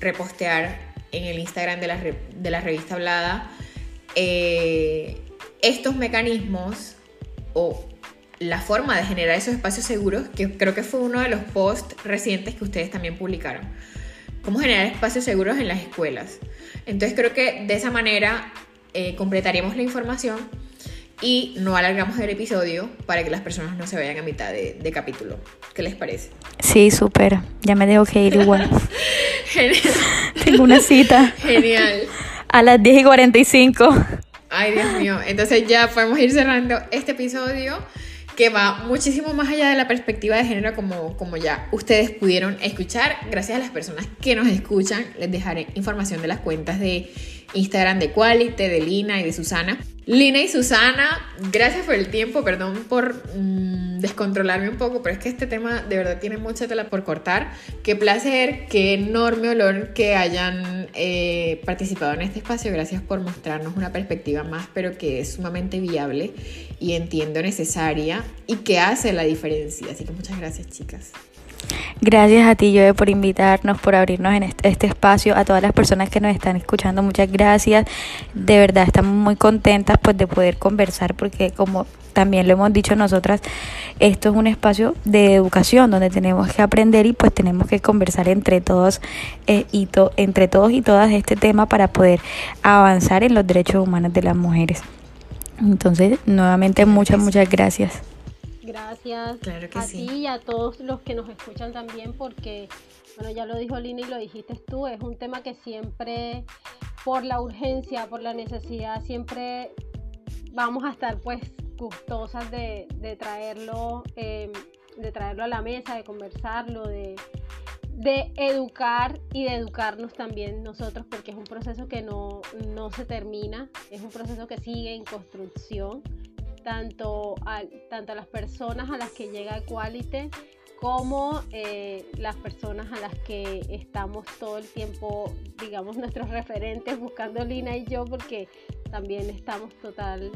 repostear en el Instagram de la, de la revista Hablada eh, estos mecanismos o la forma de generar esos espacios seguros, que creo que fue uno de los posts recientes que ustedes también publicaron. Cómo generar espacios seguros en las escuelas. Entonces creo que de esa manera eh, completaríamos la información y no alargamos el episodio para que las personas no se vayan a mitad de, capítulo. ¿Qué les parece? Sí, súper. Ya me dejo que ir igual. [laughs] Genial. Tengo una cita. Genial. A las 10 y 45. Ay, Dios mío. Entonces ya podemos ir cerrando este episodio que va muchísimo más allá de la perspectiva de género como, como ya ustedes pudieron escuchar. Gracias a las personas que nos escuchan, les dejaré información de las cuentas de Instagram de Quality, de Lina y de Susana. Lina y Susana, gracias por el tiempo, perdón por mm, descontrolarme un poco, pero es que este tema de verdad tiene mucha tela por cortar. Qué placer, qué enorme olor que hayan eh, participado en este espacio. Gracias por mostrarnos una perspectiva más, pero que es sumamente viable y entiendo necesaria y que hace la diferencia. Así que muchas gracias, chicas. Gracias a ti, Joe, por invitarnos, por abrirnos en este, espacio. A todas las personas que nos están escuchando, muchas gracias. De verdad, estamos muy contentas pues, de poder conversar porque como también lo hemos dicho nosotras, esto es un espacio de educación donde tenemos que aprender y pues tenemos que conversar entre todos, eh, y entre todos y todas este tema para poder avanzar en los derechos humanos de las mujeres. Entonces, nuevamente muchas, muchas gracias. Gracias a ti y a todos los que nos escuchan también porque, bueno, ya lo dijo Lina y lo dijiste tú, es un tema que siempre, por la urgencia, por la necesidad, siempre vamos a estar pues gustosas de, traerlo, em, de traerlo a la mesa, de conversarlo, de, de educar y de educarnos también nosotros porque es un proceso que no, no se termina, es un proceso que sigue en construcción tanto a, tanto las personas a las que llega Equality como eh, las personas a las que estamos todo el tiempo, digamos, nuestros referentes buscando Lina y yo, porque también estamos total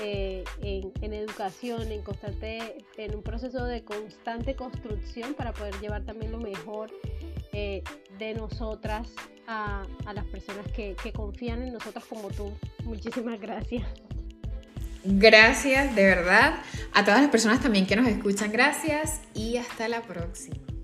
eh, en, educación, en constante, en un proceso de constante construcción para poder llevar también lo mejor eh, de nosotras a, a las personas que, que confían en nosotros como tú. Muchísimas gracias. Gracias, de verdad. A todas las personas también que nos escuchan, gracias y hasta la próxima.